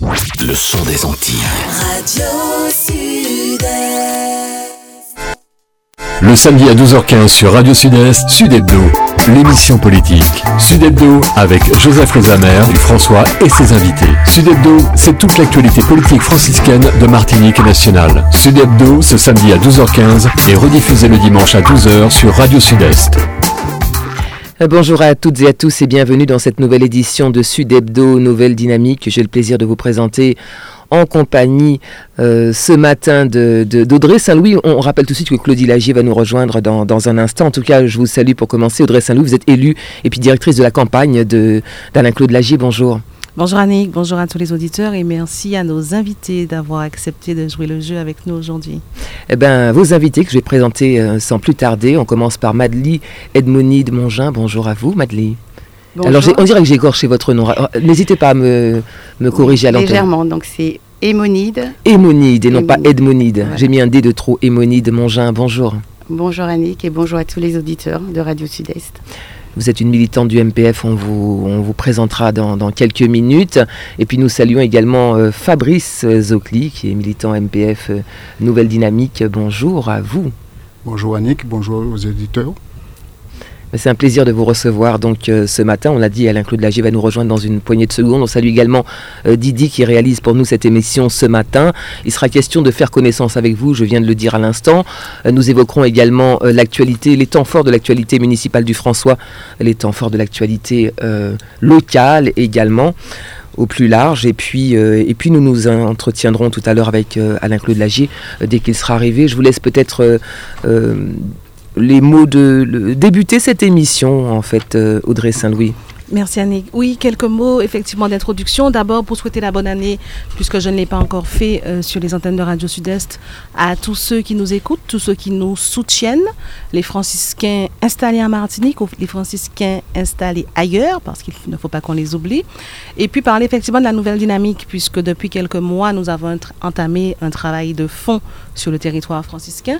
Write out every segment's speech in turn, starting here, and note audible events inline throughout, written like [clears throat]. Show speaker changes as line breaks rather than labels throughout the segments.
Le son des Antilles.
Radio Sud-Est.
Le samedi à 12h15 sur Radio Sud-Est, Sud Hebdo, l'émission politique. Sud Hebdo avec Joseph Lezamer, François et ses invités. Sud Hebdo, c'est toute l'actualité politique franciscaine de Martinique nationale. Sud Hebdo, ce samedi à 12h15 et rediffusé le dimanche à 12h sur Radio Sud-Est.
Euh, Bonjour à toutes et à tous et bienvenue dans cette nouvelle édition de Sud Hebdo, Nouvelle Dynamique. que J'ai le plaisir de vous présenter en compagnie euh, ce matin de, de- d'Audrey Saint-Louis. On rappelle tout de suite que Claudie Lagier va nous rejoindre dans, dans un instant. En tout cas, je vous salue pour commencer. Audrey Saint-Louis, vous êtes élue et puis directrice de la campagne de, d'Alain-Claude Lagier. Bonjour.
Bonjour Annick, bonjour à tous les auditeurs et merci à nos invités d'avoir accepté de jouer le jeu avec nous aujourd'hui.
Eh ben, vos invités que je vais présenter euh, sans plus tarder. On commence par Madely Edmonide Mongin. Bonjour à vous, Madely. Alors, on dirait que j'ai écorché votre nom. Alors, N'hésitez pas à me, me corriger à l'antenne.
Légèrement, donc c'est Hémonide.
Hémonide et non pas. Edmonide. J'ai mis un D de trop. Hémonide Mongin, bonjour.
Bonjour Annick et bonjour à tous les auditeurs de Radio Sud-Est.
Vous êtes une militante du MPF, on vous, présentera dans, dans quelques minutes. Et puis nous saluons également euh, Fabrice Zocli, qui est militant MPF euh, Nouvelle Dynamique. Bonjour à vous.
Bonjour Annick, bonjour aux éditeurs.
C'est un plaisir de vous recevoir donc euh, ce matin. On l'a dit, Alain-Claude Lagier va nous rejoindre dans une poignée de secondes. On salue également euh, Didi qui réalise pour nous cette émission ce matin. Il sera question de faire connaissance avec vous, je viens de le dire à l'instant. Euh, nous évoquerons également l'actualité, les temps forts de l'actualité municipale du François, les temps forts de l'actualité locale également au plus large. Et puis, et puis nous nous entretiendrons tout à l'heure avec euh, Alain-Claude Lagier dès qu'il sera arrivé. Je vous laisse peut-être les mots de le- débuter cette émission, en fait, euh, Audrey Saint-Louis.
Merci Annick. Oui, quelques mots effectivement d'introduction. D'abord pour souhaiter la bonne année, puisque je ne l'ai pas encore fait euh, sur les antennes de Radio Sud-Est, à tous ceux qui nous écoutent, tous ceux qui nous soutiennent, les franciscains installés en Martinique ou les franciscains installés ailleurs, parce qu'il ne faut pas qu'on les oublie. Et puis parler effectivement de la nouvelle dynamique, puisque depuis quelques mois, nous avons entamé un travail de fond sur le territoire franciscain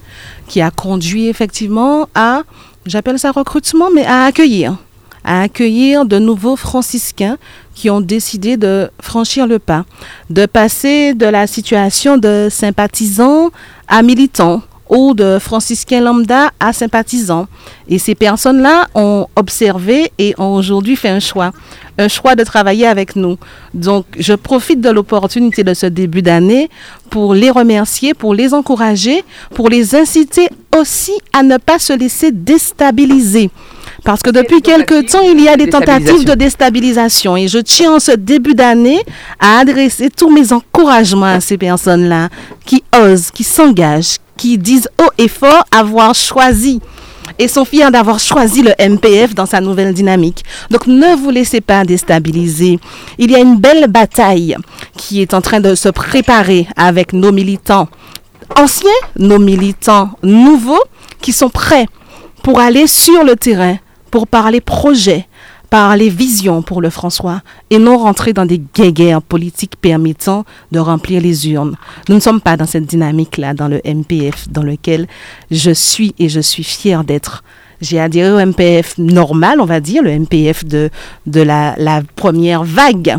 qui a conduit effectivement à, j'appelle ça recrutement, mais à accueillir à accueillir de nouveaux franciscains qui ont décidé de franchir le pas, de passer de la situation de sympathisants à militants ou de franciscains lambda à sympathisants. Et ces personnes-là ont observé et ont aujourd'hui fait un choix, un choix de travailler avec nous. Donc, je profite de l'opportunité de ce début d'année pour les remercier, pour les encourager, pour les inciter aussi à ne pas se laisser déstabiliser. Parce que depuis quelque temps, il y a des tentatives de déstabilisation. Et je tiens en ce début d'année à adresser tous mes encouragements à ces personnes-là qui osent, qui s'engagent, qui disent haut et fort avoir choisi et sont fiers d'avoir choisi le MPF dans sa nouvelle dynamique. Donc ne vous laissez pas déstabiliser. Il y a une belle bataille qui est en train de se préparer avec nos militants anciens, nos militants nouveaux qui sont prêts pour aller sur le terrain, pour parler projet, parler vision pour le François et non rentrer dans des guéguerres politiques permettant de remplir les urnes. Nous ne sommes pas dans cette dynamique-là, dans le MPF, dans lequel je suis et je suis fière d'être. J'ai adhéré au MPF normal, on va dire, le MPF de, de la, première vague.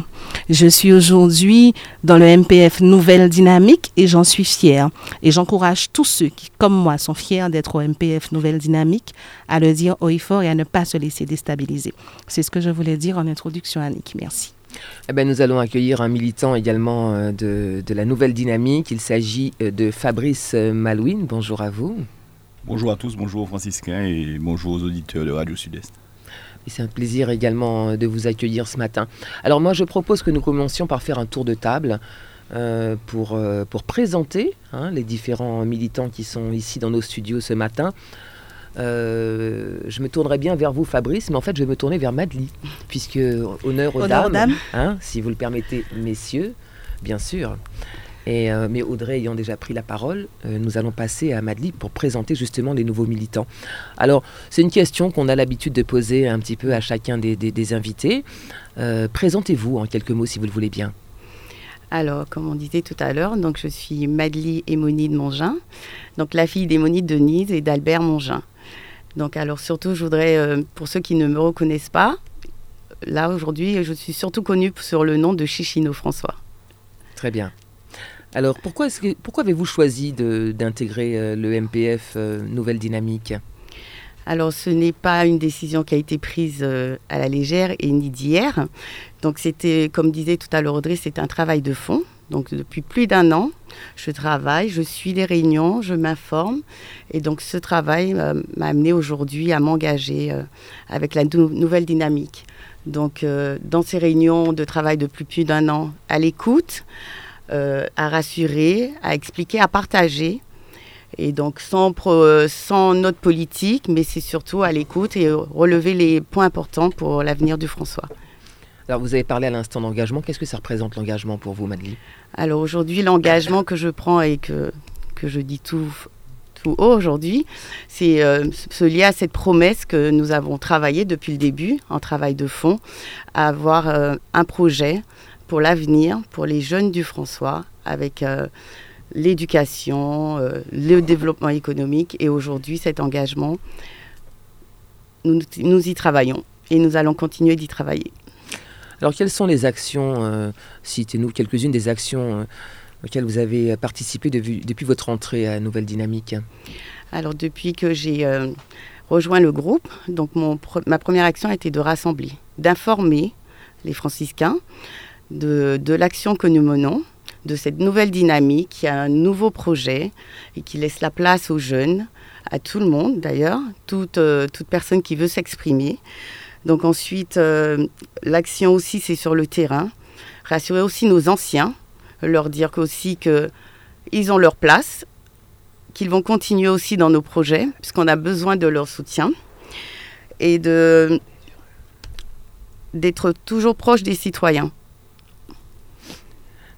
Je suis aujourd'hui dans le MPF Nouvelle Dynamique et j'en suis fière. Et j'encourage tous ceux qui, comme moi, sont fiers d'être au MPF Nouvelle Dynamique à le dire haut et fort et à ne pas se laisser déstabiliser. C'est ce que je voulais dire en introduction, Annick. Merci.
Eh ben, nous allons accueillir un militant également euh, de, de la Nouvelle Dynamique. Il s'agit euh, de Fabrice euh, Malouine. Bonjour à vous.
Bonjour à tous, bonjour aux franciscains et bonjour aux auditeurs de Radio Sud-Est.
C'est un plaisir également euh, de vous accueillir ce matin. Alors moi, je propose que nous commencions par faire un tour de table euh, pour, euh, pour présenter hein, les différents militants qui sont ici dans nos studios ce matin. Euh, je me tournerai bien vers vous, Fabrice, mais en fait, je vais me tourner vers Madly, puisque honneur aux
Honneur aux
dames,
dames.
hein, si vous le permettez, messieurs, bien sûr. Et, euh, mais Audrey ayant déjà pris la parole, euh, nous allons passer à Madly pour présenter justement les nouveaux militants. Alors, c'est une question qu'on a l'habitude de poser un petit peu à chacun des, des- des invités. Euh, Présentez-vous en quelques mots si vous le voulez bien.
Alors, comme on disait tout à l'heure, donc je suis Madly Hémonide Mongin, donc la fille d'Hémonide Denise et d'Albert Mongin. Donc, alors surtout, je voudrais, pour ceux qui ne me reconnaissent pas, là aujourd'hui, je suis surtout connue sur le nom de Chichino François.
Très bien. Alors, pourquoi, avez-vous choisi d'intégrer euh, le MPF euh, Nouvelle Dynamique?
Alors, ce n'est pas une décision qui a été prise euh, à la légère et ni d'hier. Donc, c'était, comme disait tout à l'heure Audrey, c'est un travail de fond. Donc, depuis plus d'un an, je travaille, je suis les réunions, je m'informe. Et donc, ce travail m'a amené aujourd'hui à m'engager avec la nou- nouvelle dynamique. Donc, dans ces réunions de travail depuis plus d'un an, à l'écoute, euh, à rassurer, à expliquer, à partager. Et donc sans, pro- sans note politique, mais c'est surtout à l'écoute et relever les points importants pour l'avenir du François.
Alors, vous avez parlé à l'instant d'engagement. Qu'est-ce que ça représente l'engagement pour vous, Madeleine?
Alors aujourd'hui, l'engagement que je prends et que, que je dis tout, tout haut aujourd'hui, c'est euh, se lier à cette promesse que nous avons travaillé depuis le début, en travail de fond, à avoir euh, un projet pour l'avenir, pour les jeunes du François, avec euh, l'éducation, euh, le développement économique. Et aujourd'hui, cet engagement, nous, nous y travaillons et nous allons continuer d'y travailler.
Alors, quelles sont les actions euh, Citez-nous quelques-unes des actions auxquelles vous avez participé depuis, depuis votre entrée à Nouvelle Dynamique?
Alors depuis que j'ai rejoint le groupe, donc mon ma première action a été de rassembler, d'informer les franciscains de, de l'action que nous menons, de cette nouvelle dynamique, qui a un nouveau projet et qui laisse la place aux jeunes, à tout le monde d'ailleurs, toute, euh, toute personne qui veut s'exprimer. Donc ensuite, euh, l'action aussi, c'est sur le terrain. Rassurer aussi nos anciens, leur dire qu'aussi qu'ils ont leur place, qu'ils vont continuer aussi dans nos projets, puisqu'on a besoin de leur soutien, et d'être toujours proche des citoyens.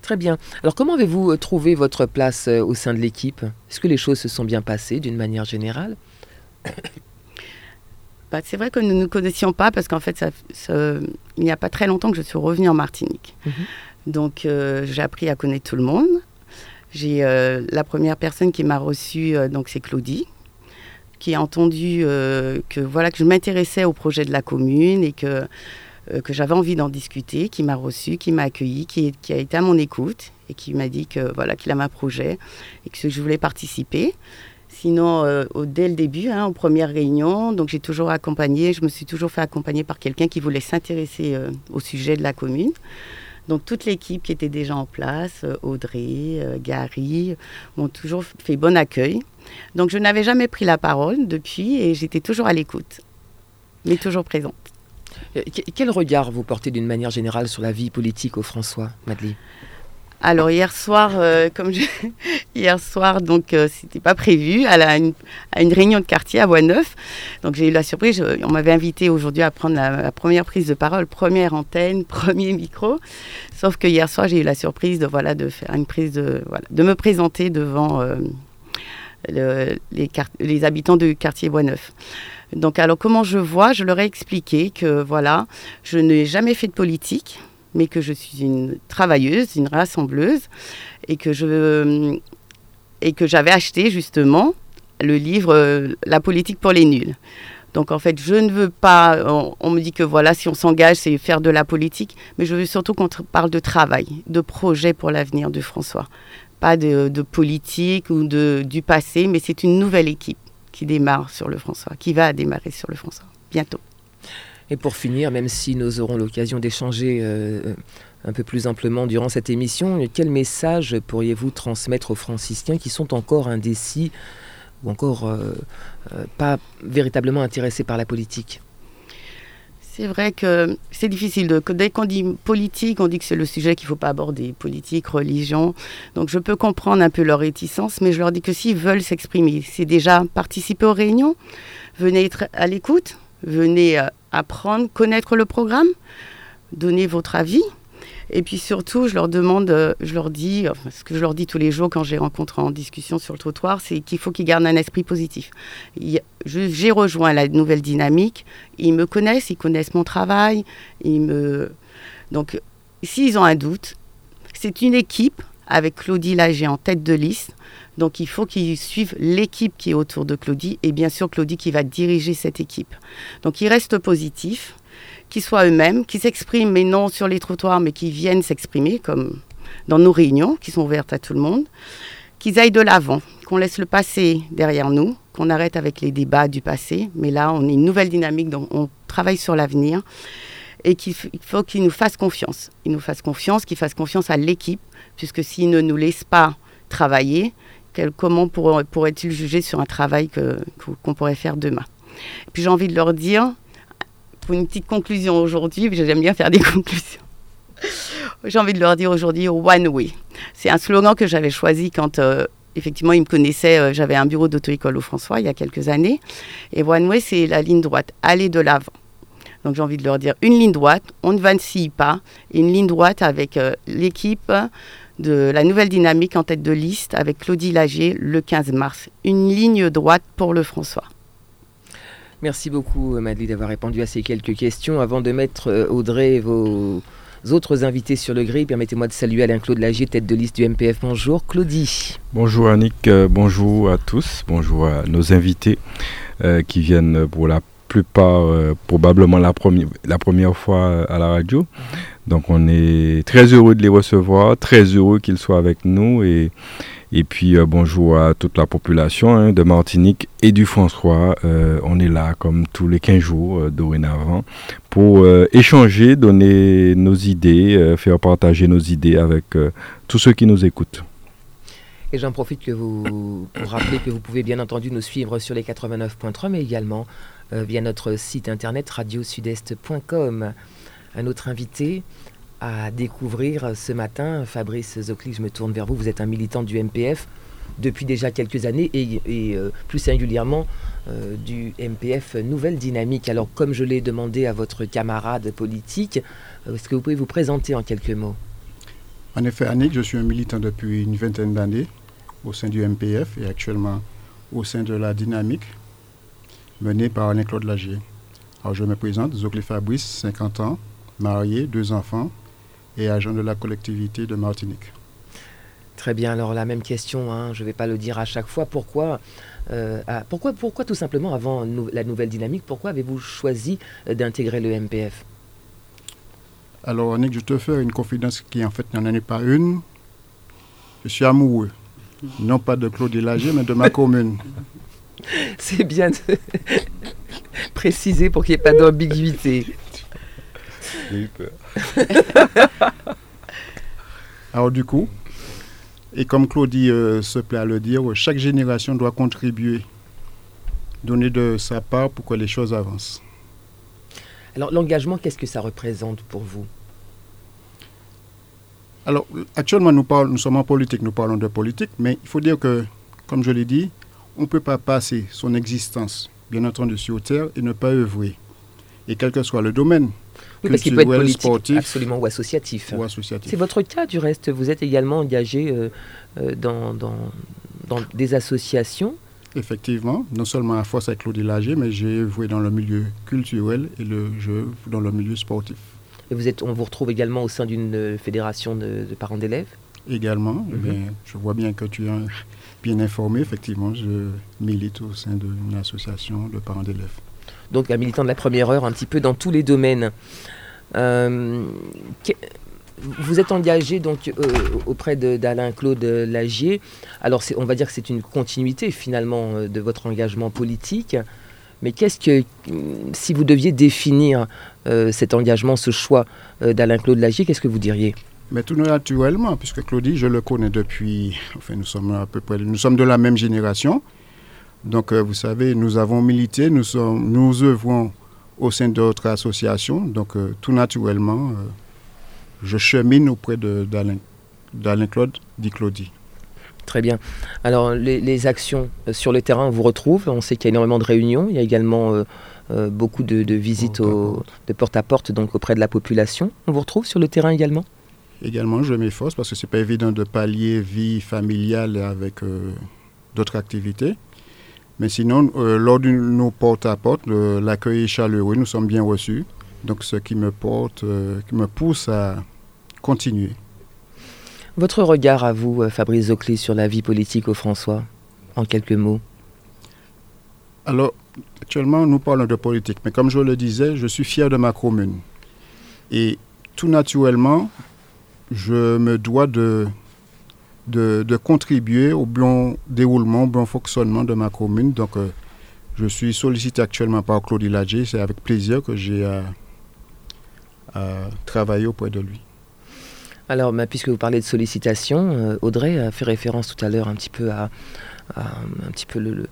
Très bien. Alors, comment avez-vous euh, trouvé votre place euh, au sein de l'équipe? Est-ce que les choses se sont bien passées d'une manière générale? [coughs]
Bah, c'est vrai que nous ne nous connaissions pas parce qu'en fait, ça, ça- il n'y a pas très longtemps que je suis revenue en Martinique.
Mhm.
Donc, euh, j'ai appris à connaître tout le monde. J'ai euh, la première personne qui m'a reçue, euh, donc c'est Claudie, qui a entendu que voilà que je m'intéressais au projet de la commune et que que j'avais envie d'en discuter, qui m'a reçue, qui m'a accueilli, qui, a été à mon écoute et qui m'a dit que voilà qu'il a un projet et que je voulais participer. Sinon, euh, dès le début, hein, aux premières réunions, donc j'ai toujours accompagné, je me suis toujours fait accompagner par quelqu'un qui voulait s'intéresser euh, au sujet de la commune. Donc toute l'équipe qui était déjà en place, euh, Audrey, euh, Gary, m'ont toujours fait bon accueil. Donc je n'avais jamais pris la parole depuis et j'étais toujours à l'écoute, mais toujours présente.
Euh, que- Quel regard vous portez d'une manière générale sur la vie politique au François, Madeleine?
Alors hier soir, euh, comme je... [laughs] hier soir, donc euh, c'était pas prévu, à, une, réunion de quartier à Bois-Neuf. Donc j'ai eu la surprise. on m'avait invité aujourd'hui à prendre la, première prise de parole, première antenne, [laughs] premier micro. Sauf que hier soir, j'ai eu la surprise de voilà de faire une prise de voilà de me présenter devant le- les, les habitants du quartier Bois-Neuf. Donc alors comment je vois, je leur ai expliqué que voilà, je n'ai jamais fait de politique mais que je suis une travailleuse, une rassembleuse, et que je et que j'avais acheté justement le livre euh, La politique pour les nuls. Donc en fait, je ne veux pas. On, me dit que voilà, si on s'engage, c'est faire de la politique, mais je veux surtout qu'on parle de travail, de projet pour l'avenir de François, pas de, de politique ou de du passé, mais c'est une nouvelle équipe qui démarre sur le François, qui va démarrer sur le François bientôt.
Et pour finir, même si nous aurons l'occasion d'échanger euh, un peu plus amplement durant cette émission, quel message pourriez-vous transmettre aux franciscains qui sont encore indécis ou encore euh, euh, pas véritablement intéressés par la politique?
C'est vrai que c'est difficile. De, dès qu'on dit politique, on dit que c'est le sujet qu'il ne faut pas aborder. Politique, religion. Donc je peux comprendre un peu leur réticence, mais je leur dis que s'ils veulent s'exprimer, c'est déjà participer aux réunions, venez être à l'écoute, venez euh, apprendre, connaître le programme, donner votre avis. Et puis surtout, je leur demande, euh, je leur dis, ce que je leur dis tous les jours quand je les rencontre en discussion sur le trottoir, c'est qu'il faut qu'ils gardent un esprit positif. J'ai rejoint la nouvelle dynamique. Ils me connaissent, ils connaissent mon travail. Ils me... Donc, s'ils ont un doute, c'est une équipe avec Claudie Lager en tête de liste. Donc, il faut qu'ils suivent l'équipe qui est autour de Claudie et bien sûr Claudie qui va diriger cette équipe. Donc, ils restent positifs, qu'ils soient eux-mêmes, qu'ils s'expriment, mais non sur les trottoirs, mais qu'ils viennent s'exprimer comme dans nos réunions qui sont ouvertes à tout le monde, qu'ils aillent de l'avant, qu'on laisse le passé derrière nous, qu'on arrête avec les débats du passé. Mais là, on est une nouvelle dynamique, donc on travaille sur l'avenir et qu'il faut qu'ils nous fassent confiance. Ils nous fassent confiance, qu'ils fassent confiance à l'équipe, puisque s'ils ne nous laissent pas travailler, comment pourraient-ils juger sur un travail qu'on pourrait faire demain? Puis j'ai envie de leur dire, pour une petite conclusion aujourd'hui, j'aime bien faire des [laughs] conclusions. j'ai envie de leur dire aujourd'hui One Way. C'est un slogan que j'avais choisi quand euh, effectivement ils me connaissaient. Euh, j'avais un bureau d'auto-école au François il y a quelques années. Et One Way, c'est la ligne droite, aller de l'avant. Donc j'ai envie de leur dire une ligne droite, on ne vacille pas, une ligne droite avec euh, l'équipe de la nouvelle dynamique en tête de liste avec Claudie Lagier le 15 mars. Une ligne droite pour le François.
Merci beaucoup Madeleine d'avoir répondu à ces quelques questions. Avant de mettre euh, Audrey vos autres invités sur le gris, permettez-moi de saluer Alain Claude Lagier, tête de liste du MPF. Bonjour Claudie.
Bonjour Annick, euh, bonjour à tous, bonjour à nos invités qui viennent pour la plupart euh, probablement la, première la première fois euh, à la radio. Mhm. Donc on est très heureux de les recevoir, très heureux qu'ils soient avec nous et, et puis euh, bonjour à toute la population hein, de Martinique et du François. on est là comme tous les 15 jours dorénavant pour échanger, donner nos idées, faire partager nos idées avec tous ceux qui nous écoutent.
Et j'en profite que vous, pour rappeler que vous pouvez bien entendu nous suivre sur les 89.3, mais également euh, via notre site internet radiosudest.com. Un autre invité à découvrir ce matin, Fabrice Zocli, je me tourne vers vous, vous êtes un militant du MPF depuis déjà quelques années et, euh, plus singulièrement euh, du MPF Nouvelle Dynamique. Alors comme je l'ai demandé à votre camarade politique, est-ce que vous pouvez vous présenter en quelques mots?
En effet, Annick, je suis un militant depuis une vingtaine d'années au sein du MPF et actuellement au sein de la Dynamique, mené par Alain-Claude Lagier. Alors je me présente, Zoclé Fabrice, 50 ans, marié, deux enfants et agent de la collectivité de Martinique.
Très bien, alors la même question, hein, je ne vais pas le dire à chaque fois, pourquoi, euh, pourquoi, pourquoi tout simplement avant la nouvelle dynamique, pourquoi avez-vous choisi euh, d'intégrer le MPF
Alors Annick, je te fais une confidence qui en fait n'en est pas une. Je suis amoureux, non pas de Claude Lagier, mais de ma commune. [laughs]
C'est bien de [laughs] préciser pour qu'il n'y ait pas d'ambiguïté.
J'ai eu peur. [laughs]
Alors du coup, et comme Claudie euh, se plaît à le dire, chaque génération doit contribuer, donner de sa part pour que les choses avancent.
Alors l'engagement, qu'est-ce que ça représente pour vous?
Alors actuellement, nous, parlons, nous sommes en politique, nous parlons de politique, mais il faut dire que, comme je l'ai dit, on ne peut pas passer son existence, bien entendu, sur Terre et ne pas œuvrer. Et quel que soit le domaine,
oui, parce qu'il peut être politique, sportif, absolument, ou associatif.
Ou associatif.
C'est votre cas, du reste. Vous êtes également engagé euh, euh, dans, dans, dans, des associations.
Effectivement, non seulement à Force avec Claudie Lager, mais j'ai œuvré dans le milieu culturel et le jeu dans le milieu sportif.
Et vous êtes, on vous retrouve également au sein d'une euh, fédération de, parents d'élèves?
Également. Mhm. je vois bien que tu es bien informé, effectivement, je milite au sein d'une association de parents d'élèves.
Donc un militant de la première heure, un petit peu dans tous les domaines. Euh, vous êtes engagé donc euh, auprès d'Alain Claude Lagier. Alors on va dire que c'est une continuité finalement euh, de votre engagement politique. Mais qu'est-ce que, si vous deviez définir cet engagement, ce choix d'Alain Claude Lagier, qu'est-ce que vous diriez?
Mais tout naturellement, puisque Claudie, je le connais depuis, enfin nous sommes à peu près, nous sommes de la même génération. Donc euh, vous savez, nous avons milité, nous, sommes, nous œuvrons au sein d'autres associations. Donc euh, tout naturellement, euh, je chemine auprès d'Alain Claude, dit Claudie.
Très bien. Alors les, actions sur le terrain, on vous retrouve. On sait qu'il y a énormément de réunions. Il y a également beaucoup de, visites de porte à porte donc auprès de la population. On vous retrouve sur le terrain également?
Également, je m'efforce parce que c'est pas évident de pallier vie familiale avec euh, d'autres activités. Mais sinon, euh, lors de nos porte-à-porte, l'accueil est chaleureux, nous sommes bien reçus. Donc, ce qui me porte, euh, qui me pousse à continuer.
Votre regard à vous, Fabrice Zocli, sur la vie politique au François, en quelques mots
Alors, actuellement, nous parlons de politique, mais comme je le disais, je suis fier de ma commune. Et tout naturellement, je me dois de, de, contribuer au bon déroulement, au bon fonctionnement de ma commune. Donc, euh, je suis sollicité actuellement par Claudie Ladjé. C'est avec plaisir que j'ai à, à travailler auprès de lui.
Alors, puisque vous parlez de sollicitation, euh, Audrey a fait référence tout à l'heure un petit peu à, un petit peu le,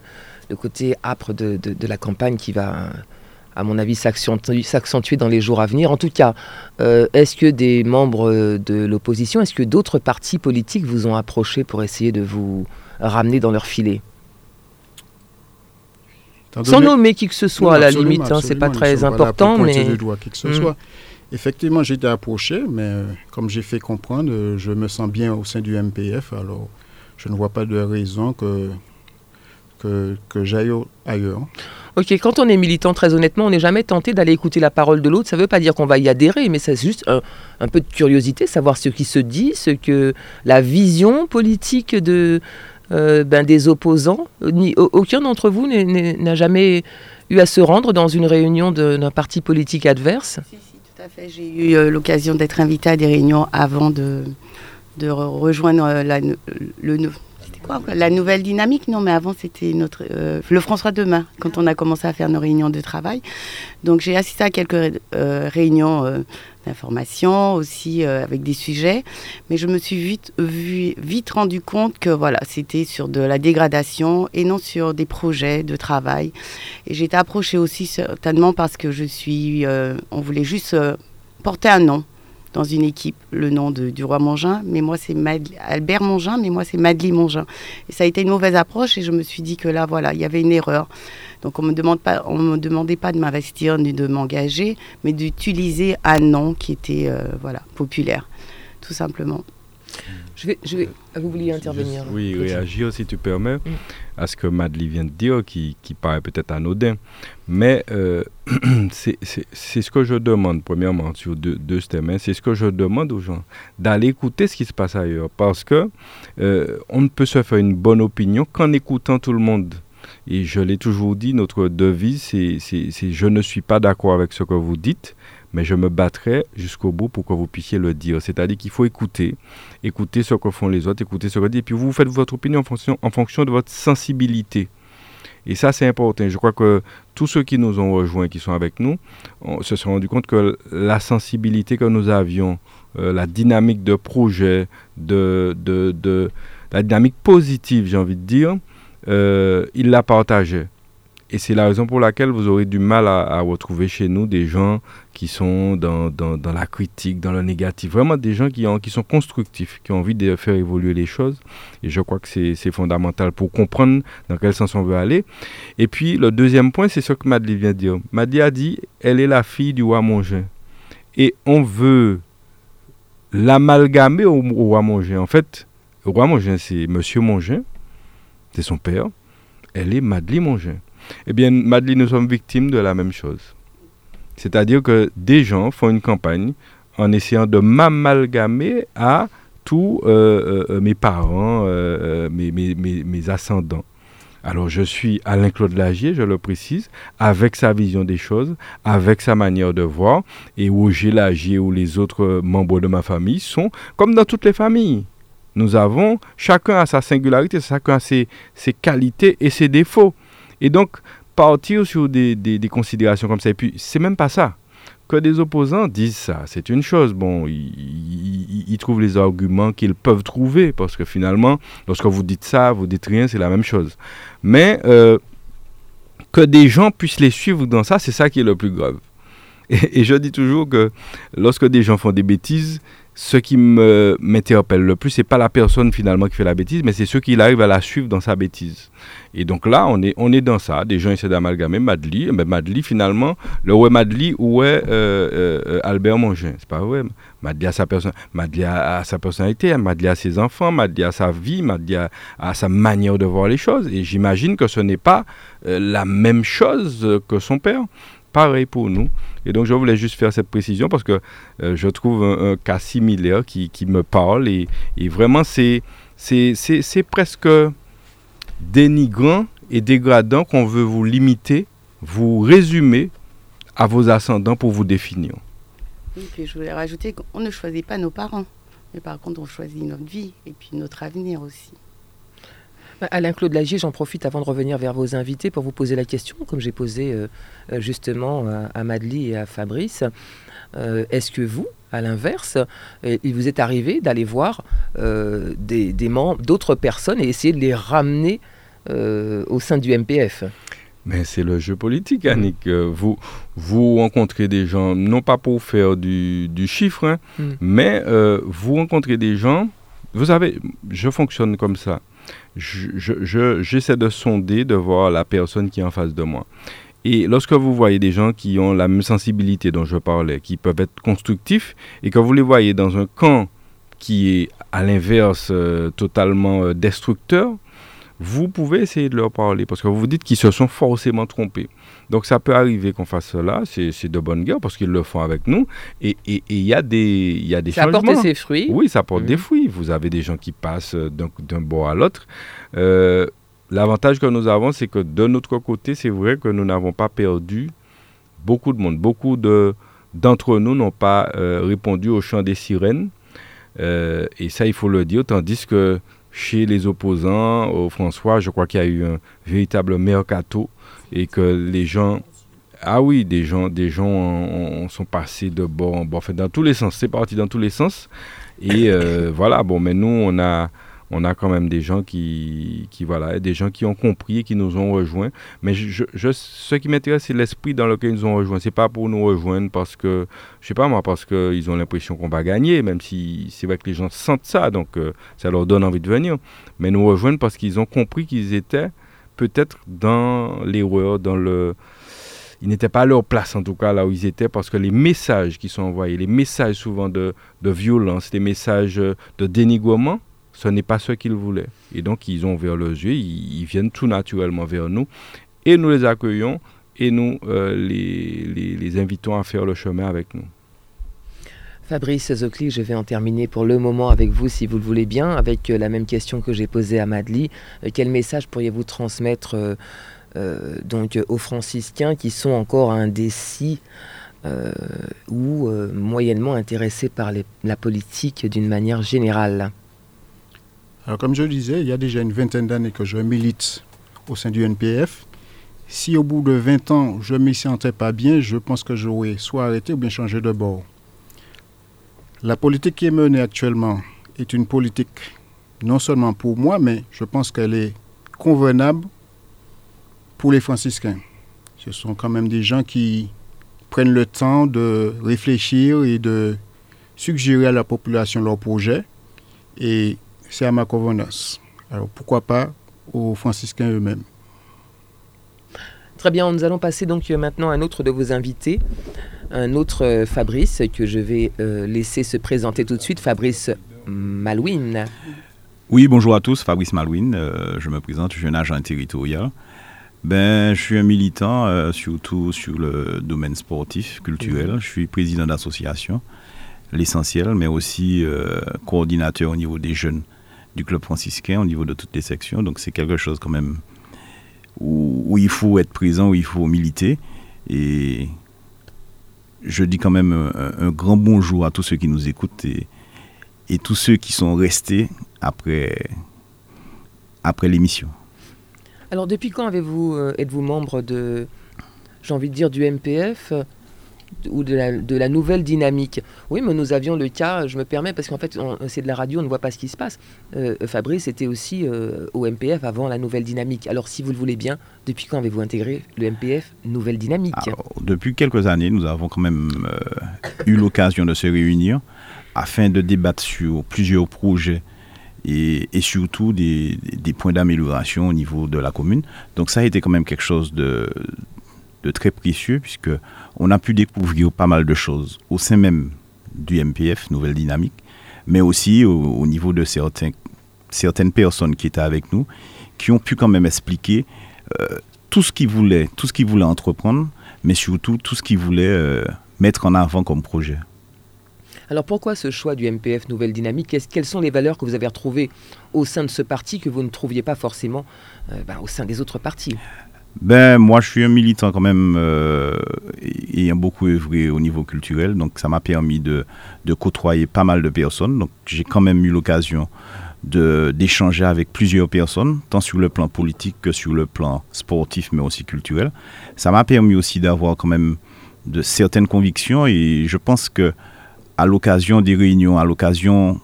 côté âpre de- de la campagne qui va, à mon avis, s'accentuer dans les jours à venir. En tout cas, euh, est-ce que des membres de l'opposition, est-ce que d'autres partis politiques vous ont approché pour essayer de vous ramener dans leur filet? Sans nommer qui que ce soit,
Non,
à la limite, hein, c'est pas très important, mais
du doigt qui que ce
Mm.
soit. Effectivement, j'ai été approché, mais euh, comme j'ai fait comprendre, euh, je me sens bien au sein du MPF, alors je ne vois pas de raison que, que, que j'aille ailleurs.
Ok, quand on est militant, très honnêtement, on n'est jamais tenté d'aller écouter la parole de l'autre. Ça ne veut pas dire qu'on va y adhérer, mais c'est juste un, peu de curiosité, savoir ce qui se dit, ce que la vision politique de, euh, ben, des opposants. Au- aucun d'entre vous n'a jamais eu à se rendre dans une réunion d'un parti politique adverse.
Si, si, tout à fait. J'ai eu euh, l'occasion d'être invitée à des réunions avant de, de re- rejoindre euh, la, le, la nouvelle dynamique. Non, mais avant, c'était notre, euh, le François Demain, quand on a commencé à faire nos réunions de travail. Donc, j'ai assisté à quelques euh, réunions euh, d'information aussi euh, avec des sujets. Mais je me suis vite, vu, vite rendu compte que voilà, c'était sur de la dégradation et non sur des projets de travail. Et j'ai été approchée aussi certainement parce que je suis. on voulait juste porter un nom dans une équipe, le nom de, du roi Mongin, mais moi c'est Albert Mongin, mais moi c'est Madeleine Mongin. Et ça a été une mauvaise approche et je me suis dit que là, voilà, il y avait une erreur. Donc on me pas, on me demandait pas de m'investir ni de m'engager, mais d'utiliser un nom qui était euh, voilà populaire, tout simplement.
Je vais, je vais, ah, vous vouliez intervenir
Juste, oui, réagir si tu permets
Mm.
à ce que Madeleine vient de dire, qui, qui paraît peut-être anodin. Mais euh, [clears throat] c'est ce que je demande, premièrement, sur deux, deux thèmes. hein. C'est ce que je demande aux gens, d'aller écouter ce qui se passe ailleurs. Parce que euh, on ne peut se faire une bonne opinion qu'en écoutant tout le monde. Et je l'ai toujours dit, notre devise, c'est je ne suis pas d'accord avec ce que vous dites, mais je me battrai jusqu'au bout pour que vous puissiez le dire. C'est-à-dire qu'il faut écouter, écouter ce que font les autres, écouter ce que dit, et puis vous faites votre opinion en fonction, de votre sensibilité. Et ça, c'est important. Je crois que tous ceux qui nous ont rejoints, qui sont avec nous, se sont rendus compte que la sensibilité que nous avions, euh, la dynamique de projet, de- la dynamique positive, j'ai envie de dire, euh, ils la partageaient. Et c'est la raison pour laquelle vous aurez du mal à, retrouver chez nous des gens qui sont dans, dans, la critique, dans le négatif. Vraiment des gens qui, ont, qui sont constructifs, qui ont envie de faire évoluer les choses. Et je crois que c'est fondamental pour comprendre dans quel sens on veut aller. Et puis le deuxième point, c'est ce que Madeleine vient de dire. Madeleine a dit, elle est la fille du roi Mongin. Et on veut l'amalgamer au, au roi Mongin. En fait, le roi Mongin, c'est Monsieur Mongin, c'est son père. Elle est Madeleine Mongin. Eh bien, Madeleine, nous sommes victimes de la même chose. C'est-à-dire que des gens font une campagne en essayant de m'amalgamer à tous euh, euh, mes parents, euh, mes, mes, mes, ascendants. Alors je suis Alain-Claude Lagier, je le précise, avec sa vision des choses, avec sa manière de voir, et Roger Lagier ou les autres membres de ma famille sont comme dans toutes les familles. Nous avons, chacun a sa singularité, chacun a ses qualités et ses défauts. Et donc, partir sur des, considérations comme ça, et puis c'est même pas ça. Que des opposants disent ça, c'est une chose. Bon, ils, trouvent les arguments qu'ils peuvent trouver, parce que finalement, lorsque vous dites ça, vous dites rien, c'est la même chose. Mais euh, que des gens puissent les suivre dans ça, c'est ça qui est le plus grave. Et je dis toujours que lorsque des gens font des bêtises, ce qui m'interpelle le plus, c'est pas la personne finalement qui fait la bêtise, mais c'est ceux qui arrivent à la suivre dans sa bêtise. Et donc là, on est, on est dans ça. Des gens essaient d'amalgamer Madli. Mais Madli, finalement, le ouais Madli, où est euh, euh, Albert Mongin C'est pas vrai. Madli a sa, Madli a, sa personnalité, Madli a ses enfants, Madli a sa vie, Madli a, sa manière de voir les choses. Et j'imagine que ce n'est pas euh, la même chose que son père. Pareil pour nous. Et donc, je voulais juste faire cette précision parce que euh, je trouve un, cas similaire qui, qui me parle. Et, et vraiment, c'est presque dénigrant et dégradant qu'on veut vous limiter, vous résumer à vos ascendants pour vous définir.
Oui, puis je voulais rajouter qu'on ne choisit pas nos parents. Mais par contre, on choisit notre vie et puis notre avenir aussi.
Bah, Alain Claude Lagier, j'en profite avant de revenir vers vos invités pour vous poser la question, comme j'ai posé euh, euh, justement à, à Madely et à Fabrice. Euh, Est-ce que vous, à l'inverse, euh, il vous est arrivé d'aller voir euh, des, des membres, d'autres personnes et essayer de les ramener au sein du MPF
Mais c'est le jeu politique, Annick. Euh, Vous, vous rencontrez des gens, non pas pour faire du, du chiffre, hein,
Mm.
mais vous rencontrez des gens. Vous savez, je fonctionne comme ça. Je- je- je- J'essaie de sonder, de voir la personne qui est en face de moi. Et lorsque vous voyez des gens qui ont la même sensibilité dont je parlais, qui peuvent être constructifs, et que vous les voyez dans un camp qui est à l'inverse euh, totalement euh, destructeur, vous pouvez essayer de leur parler parce que vous vous dites qu'ils se sont forcément trompés. Donc ça peut arriver qu'on fasse cela, c'est de bonne guerre parce qu'ils le font avec nous. Et il y a des, y a des
Ça
changements.
porté ses fruits.
Oui, ça porte des fruits. Vous avez des gens qui passent d'un bord à l'autre. Euh, L'avantage que nous avons, c'est que de notre côté, c'est vrai que nous n'avons pas perdu beaucoup de monde. Beaucoup de- d'entre nous n'ont pas euh, répondu au chant des sirènes. Euh, et ça, il faut le dire. Tandis que chez les opposants, au François, je crois qu'il y a eu un véritable mercato et que les gens. Ah oui, des gens, des gens en- en- sont passés de bord en bord, Enfin, dans tous les sens. C'est parti dans tous les sens. Et euh, [coughs] voilà, bon, mais nous, on a, on a quand même des gens qui, qui, voilà, des gens qui ont compris et qui nous ont rejoints. Mais je, ce qui m'intéresse, c'est l'esprit dans lequel ils nous ont rejoints. C'est pas pour nous rejoindre parce que, je sais pas moi, parce qu'ils ont l'impression qu'on va gagner, même si c'est vrai que les gens sentent ça, donc euh, ça leur donne envie de venir. Mais nous rejoindre parce qu'ils ont compris qu'ils étaient peut-être dans l'erreur, dans le ils n'étaient pas à leur place en tout cas là où ils étaient parce que les messages qui sont envoyés, les messages souvent de, de violence, les messages de dénigrement, ce n'est pas ce qu'ils voulaient. Et donc ils ont ouvert leurs yeux, ils, viennent tout naturellement vers nous et nous les accueillons et nous euh, les, invitons à faire le chemin avec nous.
Fabrice Zocli, je vais en terminer pour le moment avec vous, si vous le voulez bien, avec euh, la même question que j'ai posée à Madly. Euh, quel message pourriez-vous transmettre donc, aux franciscains qui sont encore indécis ou moyennement intéressés par la politique d'une manière générale?
Alors, comme je le disais, il y a déjà une vingtaine d'années que je milite au sein du NPF. Si au bout de 20 ans, je ne m'y sentais pas bien, je pense que j'aurais soit arrêté ou bien changé de bord. La politique qui est menée actuellement est une politique non seulement pour moi, mais je pense qu'elle est convenable pour les franciscains. Ce sont quand même des gens qui prennent le temps de réfléchir et de suggérer à la population leurs projets. Et c'est à ma convenance. Alors pourquoi pas aux franciscains eux-mêmes?
Très bien, nous allons passer donc euh, maintenant à un autre de vos invités, un autre euh, Fabrice que je vais euh, laisser se présenter tout de suite, Fabrice Malouine.
Oui, bonjour à tous, Fabrice Malouine, euh, je me présente, je suis un agent territorial. Ben, je suis un militant, euh, surtout sur le domaine sportif, culturel. Je suis président d'association, l'essentiel, mais aussi euh, coordinateur au niveau des jeunes du club franciscain, au niveau de toutes les sections. Donc c'est quelque chose quand même où, où il faut être présent, où il faut militer. Et je dis quand même un, grand bonjour à tous ceux qui nous écoutent et, et tous ceux qui sont restés après, après l'émission.
Alors depuis quand avez-vous euh, êtes-vous membre de j'ai envie de dire du MPF ou de la, de la nouvelle dynamique Oui, mais nous avions le cas, je me permets parce qu'en fait c'est de la radio, on ne voit pas ce qui se passe. Euh, Fabrice était aussi euh, au MPF avant la nouvelle dynamique. Alors si vous le voulez bien, depuis quand avez-vous intégré le MPF nouvelle dynamique?
Depuis quelques années, nous avons quand même euh, eu l'occasion de se réunir afin de débattre sur plusieurs projets et, surtout des points d'amélioration au niveau de la commune. Donc ça a été quand même quelque chose de, de très précieux puisque on a pu découvrir pas mal de choses au sein même du MPF, Nouvelle Dynamique, mais aussi au, au niveau de certaines personnes qui étaient avec nous, qui ont pu quand même expliquer euh, tout ce qu'ils voulaient, tout ce qu'ils voulaient entreprendre, mais surtout tout ce qu'ils voulaient euh, mettre en avant comme projet.
Alors pourquoi ce choix du MPF Nouvelle Dynamique? Quelles sont les valeurs que vous avez retrouvées au sein de ce parti que vous ne trouviez pas forcément euh, ben, au sein des autres partis?
Ben, moi, je suis un militant quand même euh, ayant beaucoup œuvré au niveau culturel, donc ça m'a permis de, de, côtoyer pas mal de personnes. Donc, j'ai quand même eu l'occasion d'échanger avec plusieurs personnes, tant sur le plan politique que sur le plan sportif, mais aussi culturel. Ça m'a permis aussi d'avoir quand même de certaines convictions et je pense que à l'occasion des réunions, à l'occasion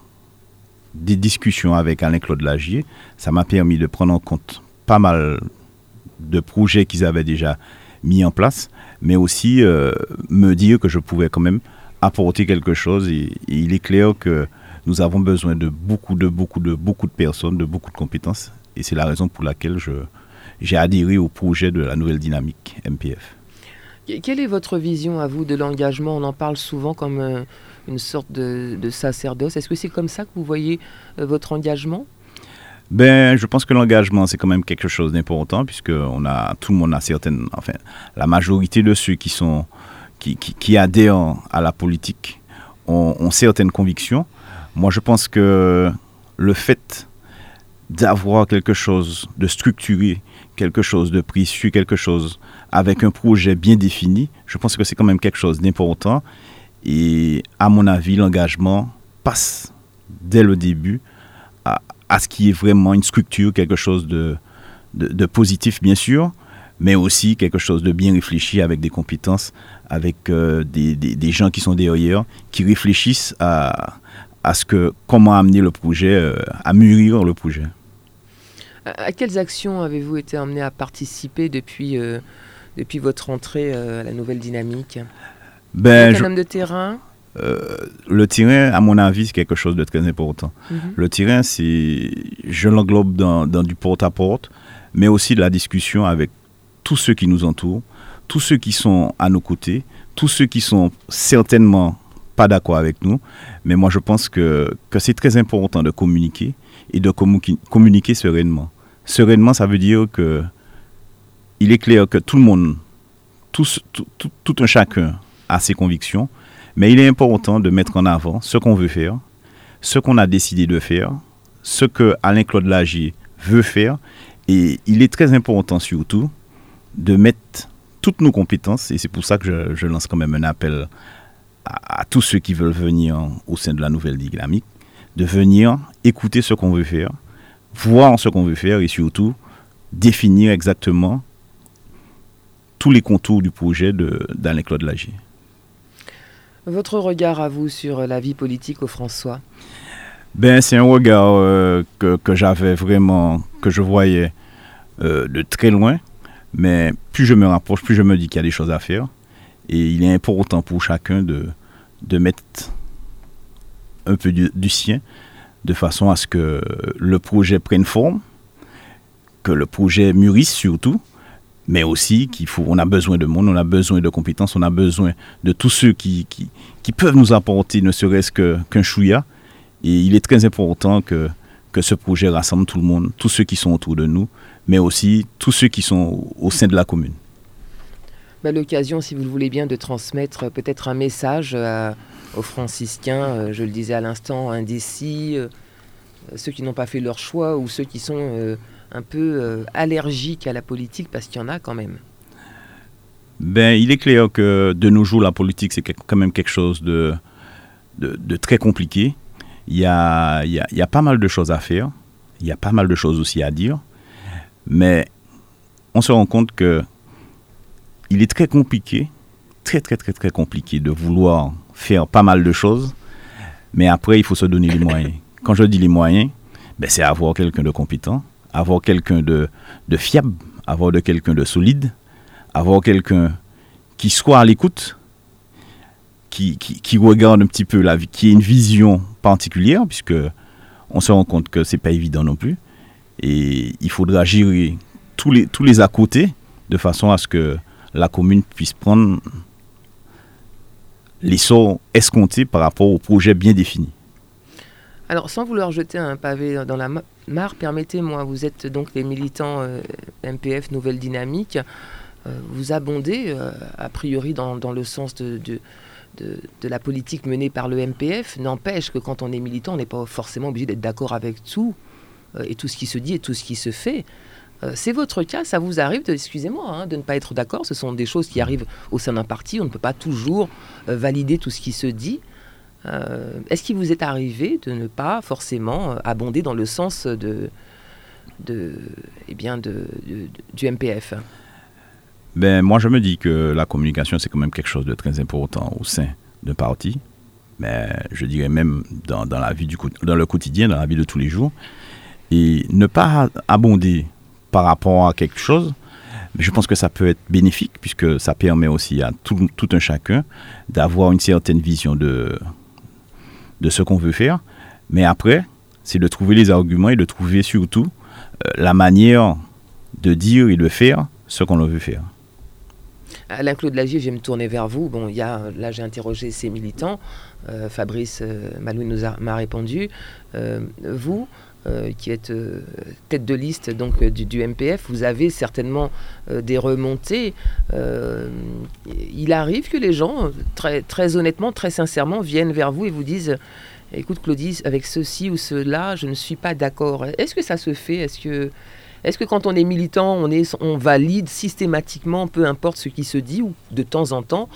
des discussions avec Alain-Claude Lagier, ça m'a permis de prendre en compte pas mal de projets qu'ils avaient déjà mis en place, mais aussi euh, me dire que je pouvais quand même apporter quelque chose. Et, il est clair que nous avons besoin de beaucoup, de beaucoup, de beaucoup de personnes, de beaucoup de compétences. Et c'est la raison pour laquelle j'ai adhéré au projet de la nouvelle dynamique MPF.
Quelle est votre vision à vous de l'engagement? On en parle souvent comme euh, une sorte de, sacerdoce. Est-ce que c'est comme ça que vous voyez euh, votre engagement?
Ben, je pense que l'engagement, c'est quand même quelque chose d'important, puisque on a, tout le monde a certaines, enfin, la majorité de ceux qui sont, qui, qui, adhèrent à la politique ont, certaines convictions. Moi, je pense que le fait d'avoir quelque chose de structuré, quelque chose de précieux, quelque chose avec un projet bien défini, je pense que c'est quand même quelque chose d'important. Et à mon avis, l'engagement passe dès le début à, à ce qui est vraiment une structure, quelque chose de, de, positif bien sûr, mais aussi quelque chose de bien réfléchi avec des compétences, avec euh, des, des, gens qui sont derrière, qui réfléchissent à, à ce que, comment amener le projet, euh, à mûrir le projet.
À quelles actions avez-vous été amené à participer depuis, euh, depuis votre entrée à la nouvelle dynamique?
Ben,
un homme de terrain?
Euh, le terrain, à mon avis, c'est quelque chose de très important. Mhm. Le terrain, c'est, je l'englobe dans, du porte-à-porte, mais aussi de la discussion avec tous ceux qui nous entourent, tous ceux qui sont à nos côtés, tous ceux qui sont certainement pas d'accord avec nous. Mais moi, je pense que, que c'est très important de communiquer et de communiquer sereinement. Sereinement, ça veut dire que il est clair que tout le monde, tout, tout, tout un chacun a ses convictions, mais il est important de mettre en avant ce qu'on veut faire, ce qu'on a décidé de faire, ce que Alain-Claude Lagier veut faire. Et il est très important surtout de mettre toutes nos compétences, et c'est pour ça que je, lance quand même un appel à, tous ceux qui veulent venir au sein de la nouvelle dynamique, de venir écouter ce qu'on veut faire, voir ce qu'on veut faire et surtout définir exactement tous les contours du projet d'Alain-Claude Lagier.
Votre regard à vous sur la vie politique au François?
Ben, C'est un regard euh, que, j'avais vraiment, que je voyais euh, de très loin. Mais plus je me rapproche, plus je me dis qu'il y a des choses à faire. Et il est important pour chacun de, de mettre un peu du, sien, de façon à ce que le projet prenne forme, que le projet mûrisse surtout, mais aussi qu'il faut, on a besoin de monde, on a besoin de compétences, on a besoin de tous ceux qui, qui, peuvent nous apporter ne serait-ce qu'un chouïa. Et il est très important que, que ce projet rassemble tout le monde, tous ceux qui sont autour de nous, mais aussi tous ceux qui sont au, sein de la commune.
Bah, L'occasion, si vous le voulez bien, de transmettre peut-être un message aux franciscains, euh, je le disais à l'instant, indécis, euh, ceux qui n'ont pas fait leur choix ou ceux qui sont euh, un peu euh, allergique à la politique parce qu'il y en a quand même
ben, Il est clair que de nos jours, la politique, c'est quand même quelque chose de, de, très compliqué. Il y, a, y, a, pas mal de choses à faire. Il y a pas mal de choses aussi à dire. Mais on se rend compte que il est très compliqué, très très très très compliqué de vouloir faire pas mal de choses. Mais après, il faut se donner les moyens. Quand je dis les moyens, ben, c'est avoir quelqu'un de compétent, avoir quelqu'un de, fiable, avoir de quelqu'un de solide, avoir quelqu'un qui soit à l'écoute, qui, qui, regarde un petit peu la vie, qui ait une vision particulière, puisque on se rend compte que c'est pas évident non plus. Et il faudra gérer tous les, tous les à côté de façon à ce que la commune puisse prendre l'essor escompté par rapport au projet bien défini.
Alors, sans vouloir jeter un pavé dans la mare, permettez-moi, vous êtes donc les militants euh, MPF Nouvelle Dynamique. Euh, vous abondez, euh, a priori, dans, le sens de, de, la politique menée par le MPF. N'empêche que quand on est militant, on n'est pas forcément obligé d'être d'accord avec tout, et tout ce qui se dit et tout ce qui se fait. C'est votre cas, ça vous arrive, de, excusez-moi, hein, de ne pas être d'accord. Ce sont des choses qui arrivent au sein d'un parti. On ne peut pas toujours valider tout ce qui se dit. Euh, est-ce qu'il vous est arrivé de ne pas forcément abonder dans le sens de, eh bien du MPF
ben, Moi, je me dis que la communication, c'est quand même quelque chose de très important au sein d'un parti. Mais je dirais même dans, la vie du, dans le quotidien, dans la vie de tous les jours. Et ne pas abonder par rapport à quelque chose, mais je pense que ça peut être bénéfique puisque ça permet aussi à tout un chacun d'avoir une certaine vision de, de ce qu'on veut faire. Mais après, c'est de trouver les arguments et de trouver surtout euh, la manière de dire et de faire ce qu'on veut faire.
Alain Claude Lagier, je vais me tourner vers vous. Bon, il y a, là, j'ai interrogé ces militants. Euh, Fabrice euh, Malouin nous m'a répondu. vous, euh, qui êtes euh, tête de liste donc euh, du, MPF, vous avez certainement des remontées. il arrive que les gens, très, très honnêtement, très sincèrement, viennent vers vous et vous disent Écoute, Claudie, avec ceci ou cela, je ne suis pas d'accord. Est-ce que ça se fait? Est-ce que, est que quand on est militant, on, est, on valide systématiquement, peu importe ce qui se dit, ou de temps en temps,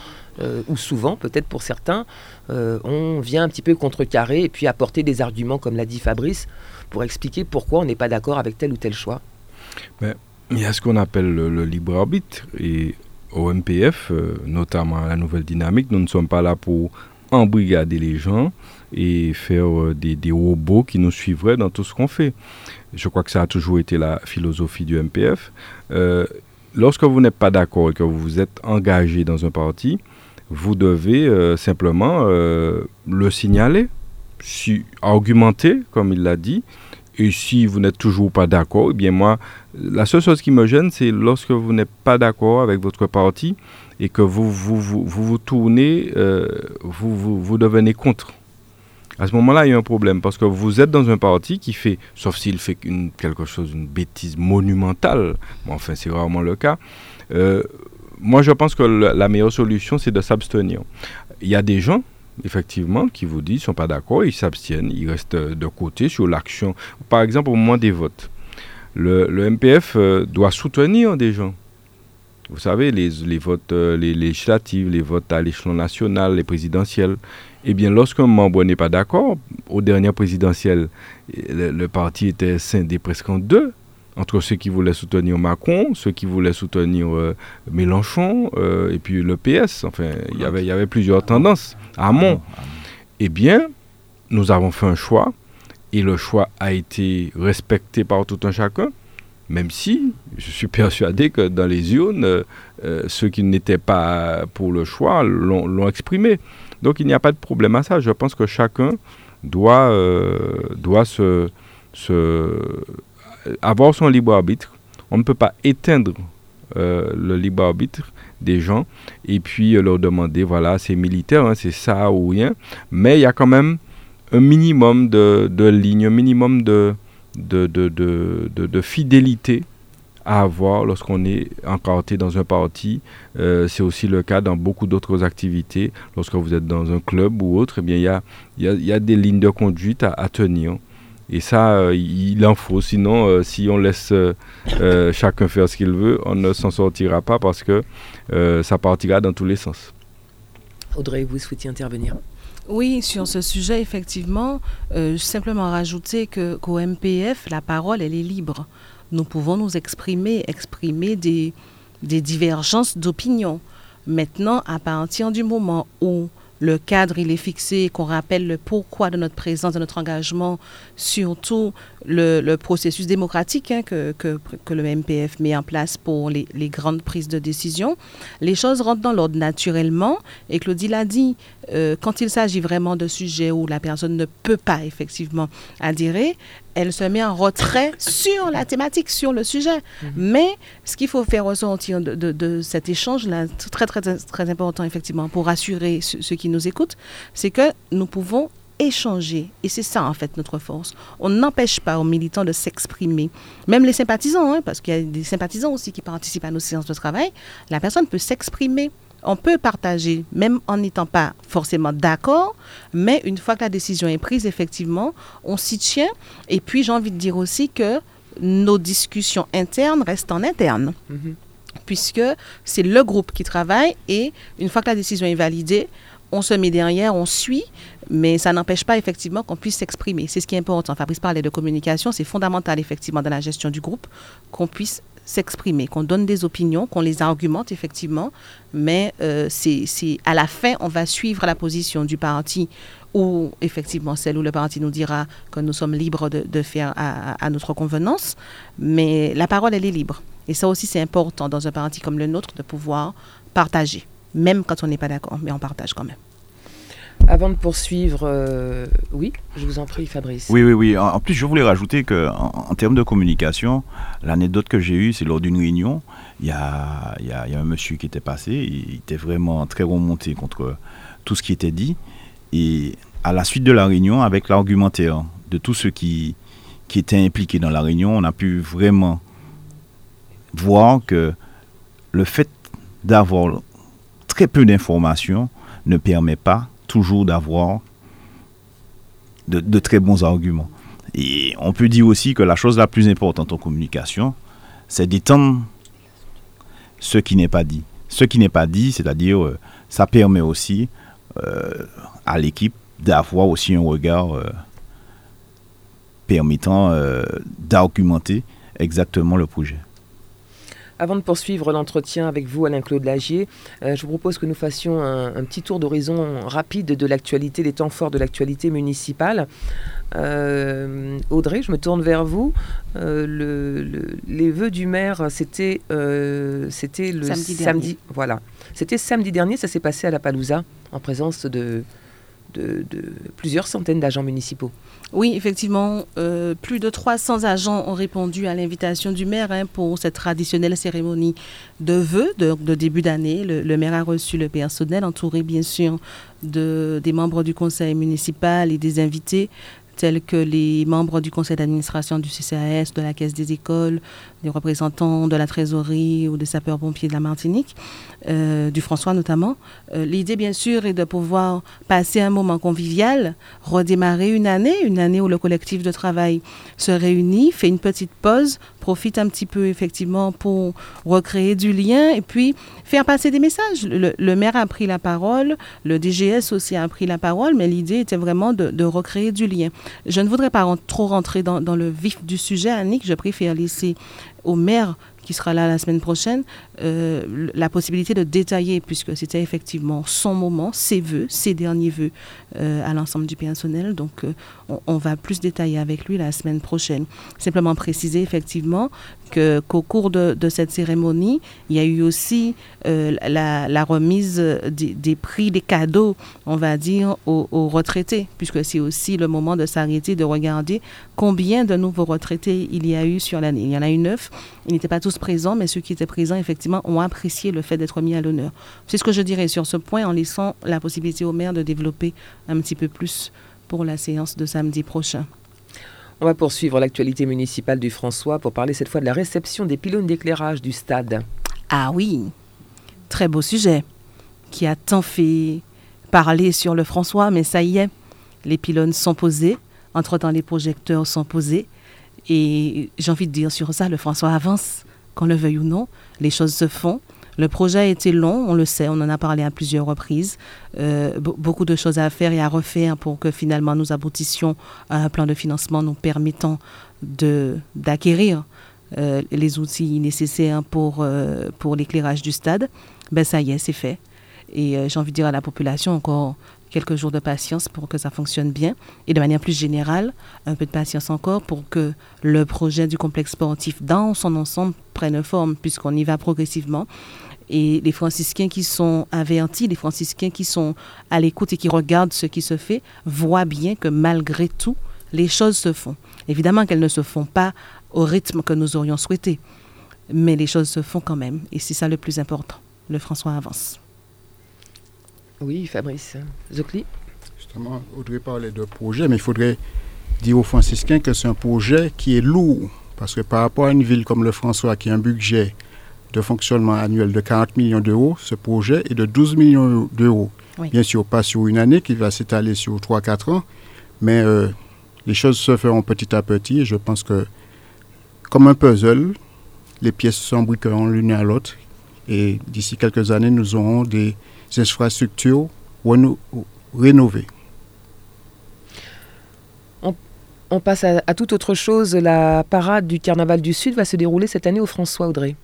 ou souvent, peut-être pour certains, on vient un petit peu contrecarrer et puis apporter des arguments, comme l'a dit Fabrice, pour expliquer pourquoi on n'est pas d'accord avec tel ou tel choix
Il y a ce qu'on appelle le, libre arbitre. Et au MPF, euh, notamment à la nouvelle dynamique, nous ne sommes pas là pour embrigader les gens et faire euh, des, robots qui nous suivraient dans tout ce qu'on fait. Je crois que ça a toujours été la philosophie du MPF. Euh, lorsque vous n'êtes pas d'accord et que vous vous êtes engagé dans un parti, vous devez simplement le signaler, si, argumenter, comme il l'a dit, et si vous n'êtes toujours pas d'accord, eh bien moi, la seule chose qui me gêne, c'est lorsque vous n'êtes pas d'accord avec votre parti et que vous vous, vous, vous, tournez, euh, vous, vous, vous devenez contre. À ce moment-là, il y a un problème parce que vous êtes dans un parti qui fait, sauf s'il fait quelque chose, une bêtise monumentale, enfin c'est rarement le cas. Euh, moi, je pense que la meilleure solution, c'est de s'abstenir. Il y a des gens, effectivement, qui vous disent, ne sont pas d'accord, ils s'abstiennent, ils restent de côté sur l'action. Par exemple, au moment des votes, le, MPF euh, doit soutenir des gens. Vous savez, les, votes euh, les législatifs, les votes à l'échelon national, les présidentiels. Eh bien, lorsqu'un membre n'est pas d'accord, aux dernières présidentielles, le, le parti était scindé presque en deux entre ceux qui voulaient soutenir Macron, ceux qui voulaient soutenir euh, Mélenchon, euh, et puis le PS. Enfin, il y avait, y avait plusieurs tendances. Hamon. Eh bien, nous avons fait un choix, et le choix a été respecté par tout un chacun, même si je suis [laughs] persuadé que dans les urnes, euh, ceux qui n'étaient pas pour le choix l'ont exprimé. Donc il n'y a pas de problème à ça. Je pense que chacun doit, doit se, se avoir son libre arbitre. On ne peut pas éteindre euh, le libre arbitre des gens et puis euh, leur demander, voilà, c'est militaire, hein, c'est ça ou rien. Mais il y a quand même un minimum de, de lignes, un minimum de, de, de, fidélité à avoir lorsqu'on est encarté dans un parti. Euh, c'est aussi le cas dans beaucoup d'autres activités. Lorsque vous êtes dans un club ou autre, eh bien, il y a, y, a, y a, des lignes de conduite à, à tenir. Et ça, euh, il en faut. Sinon, euh, si on laisse euh, chacun faire ce qu'il veut, on ne s'en sortira pas parce que ça partira dans tous les sens.
Audrey, vous souhaitiez intervenir?
Oui, sur ce sujet, effectivement, simplement rajouter que qu'au MPF, la parole, elle est libre. Nous pouvons nous exprimer, exprimer des, des divergences d'opinion. Maintenant, à partir du moment où le cadre il est fixé, qu'on rappelle le pourquoi de notre présence, de notre engagement, surtout le, processus démocratique hein, que, le MPF met en place pour les, les, grandes prises de décision, les choses rentrent dans l'ordre naturellement. Et Claudie l'a dit, euh, quand il s'agit vraiment de sujets où la personne ne peut pas effectivement adhérer, elle se met en retrait sur la thématique, sur le sujet. Mhm. Mais ce qu'il faut faire de, de, de cet échange-là, très, très, très important effectivement, pour rassurer ceux qui nous écoutent, c'est que nous pouvons échanger. Et c'est ça, en fait, notre force. On n'empêche pas aux militants de s'exprimer. Même les sympathisants, hein, parce qu'il y a des sympathisants aussi qui participent à nos séances de travail, la personne peut s'exprimer. On peut partager, même en n'étant pas forcément d'accord, mais une fois que la décision est prise, effectivement, on s'y tient. Et puis, j'ai envie de dire aussi que nos discussions internes restent en interne.
Mhm.
Puisque c'est le groupe qui travaille et une fois que la décision est validée, on se met derrière, on suit, mais ça n'empêche pas effectivement qu'on puisse s'exprimer. C'est ce qui est important. Fabrice parlait de communication, c'est fondamental effectivement dans la gestion du groupe qu'on puisse s'exprimer, qu'on donne des opinions, qu'on les argumente effectivement, mais euh, c'est à la fin, on va suivre la position du parti ou effectivement celle où le parti nous dira que nous sommes libres de, faire à- à notre convenance, mais la parole, elle est libre. Et ça aussi, c'est important dans un parti comme le nôtre de pouvoir partager, même quand on n'est pas d'accord, mais on partage quand même.
Avant de poursuivre, euh, oui, je vous en prie, Fabrice.
Oui, oui, oui. En, plus, je voulais rajouter que en, termes de communication, l'anecdote que j'ai eue, c'est lors d'une réunion. Il y a, il y, a, il un monsieur qui était passé, il était vraiment très remonté contre tout ce qui était dit. Et à la suite de la réunion, avec l'argumentaire de tous ceux qui, qui étaient impliqués dans la réunion, on a pu vraiment voir que le fait d'avoir très peu d'informations ne permet pas toujours d'avoir de, très bons arguments. Et on peut dire aussi que la chose la plus importante en communication, c'est d'étendre ce qui n'est pas dit. Ce qui n'est pas dit, c'est-à-dire, euh, ça permet aussi euh, à l'équipe d'avoir aussi un regard euh, permettant d'argumenter exactement le projet.
Avant de poursuivre l'entretien avec vous, Alain-Claude Lagier, euh, je vous propose que nous fassions un, un petit tour d'horizon rapide de l'actualité, des temps forts de l'actualité municipale. Euh, Audrey, je me tourne vers vous. Euh, le- le- les vœux du maire, c'était c'était le
Samedi dernier.
Voilà. C'était samedi dernier, ça s'est passé à la Palouza, en présence de, de- plusieurs centaines d'agents municipaux.
Oui, effectivement, euh, plus de 300 agents ont répondu à l'invitation du maire hein, pour cette traditionnelle cérémonie de vœux de, début d'année. Le, maire a reçu le personnel, entouré bien sûr de, des membres du conseil municipal et des invités tels que les membres du conseil d'administration du CCAS, de la Caisse des écoles, des représentants de la trésorerie ou des sapeurs-pompiers de la Martinique, euh, du François notamment. Euh, L'idée, bien sûr, est de pouvoir passer un moment convivial, redémarrer une année, une année où le collectif de travail se réunit, fait une petite pause, profite un petit peu effectivement pour recréer du lien et puis faire passer des messages. Le, maire a pris la parole, le DGS aussi a pris la parole, mais l'idée était vraiment de, recréer du lien. Je ne voudrais pas trop rentrer dans, dans le vif du sujet, Annick, je préfère laisser au maire qui sera là la semaine prochaine, euh, la possibilité de détailler, puisque c'était effectivement son moment, ses vœux, ses derniers vœux euh, à l'ensemble du personnel. Donc, euh, on, va plus détailler avec lui la semaine prochaine. Simplement préciser effectivement que qu'au cours de, cette cérémonie, il y a eu aussi la, remise des, des prix, des cadeaux, on va dire, aux, aux retraités, puisque c'est aussi le moment de s'arrêter, de regarder combien de nouveaux retraités il y a eu sur l'année. Il y en a eu neuf. Ils n'étaient pas tous présents, mais ceux qui étaient présents, effectivement, ont apprécié le fait d'être mis à l'honneur. C'est ce que je dirais sur ce point, en laissant la possibilité au maire de développer un petit peu plus pour la séance de samedi prochain.
On va poursuivre l'actualité municipale du François pour parler cette fois de la réception des pylônes d'éclairage du stade.
Ah oui, très beau sujet, qui a tant fait parler sur le François, mais ça y est, les pylônes sont posés, entre-temps les projecteurs sont posés, et j'ai envie de dire sur ça, le François avance, qu'on le veuille ou non, les choses se font. Le projet a été long, on le sait, on en a parlé à plusieurs reprises. Euh, be- beaucoup de choses à faire et à refaire pour que finalement nous aboutissions à un plan de financement nous permettant d'acquérir euh, les outils nécessaires pour, euh, pour l'éclairage du stade. Ben ça y est, c'est fait. Et j'ai envie de dire à la population encore quelques jours de patience pour que ça fonctionne bien. Et de manière plus générale, un peu de patience encore pour que le projet du complexe sportif dans son ensemble prenne forme, puisqu'on y va progressivement. Et les franciscains qui sont avertis, les franciscains qui sont à l'écoute et qui regardent ce qui se fait, voient bien que malgré tout, les choses se font. Évidemment qu'elles ne se font pas au rythme que nous aurions souhaité, mais les choses se font quand même. Et c'est ça le plus important. Le François avance.
Oui, Fabrice. Zocli
Justement, Audrey parlait de projet, mais il faudrait dire aux franciscains que c'est un projet qui est lourd. Parce que par rapport à une ville comme le François, qui a un budget de fonctionnement annuel de 40 millions d'euros, ce projet est de 12 millions d'euros.
Oui.
Bien sûr, pas sur une année, qui va s'étaler sur 3-4 ans, mais euh, les choses se feront petit à petit. Et je pense que comme un puzzle, les pièces s'embriqueront l'une à l'autre et d'ici quelques années, nous aurons des infrastructures rénovées.
On passe à, à toute autre chose. La parade du Carnaval du Sud va se dérouler cette année au François Audrey.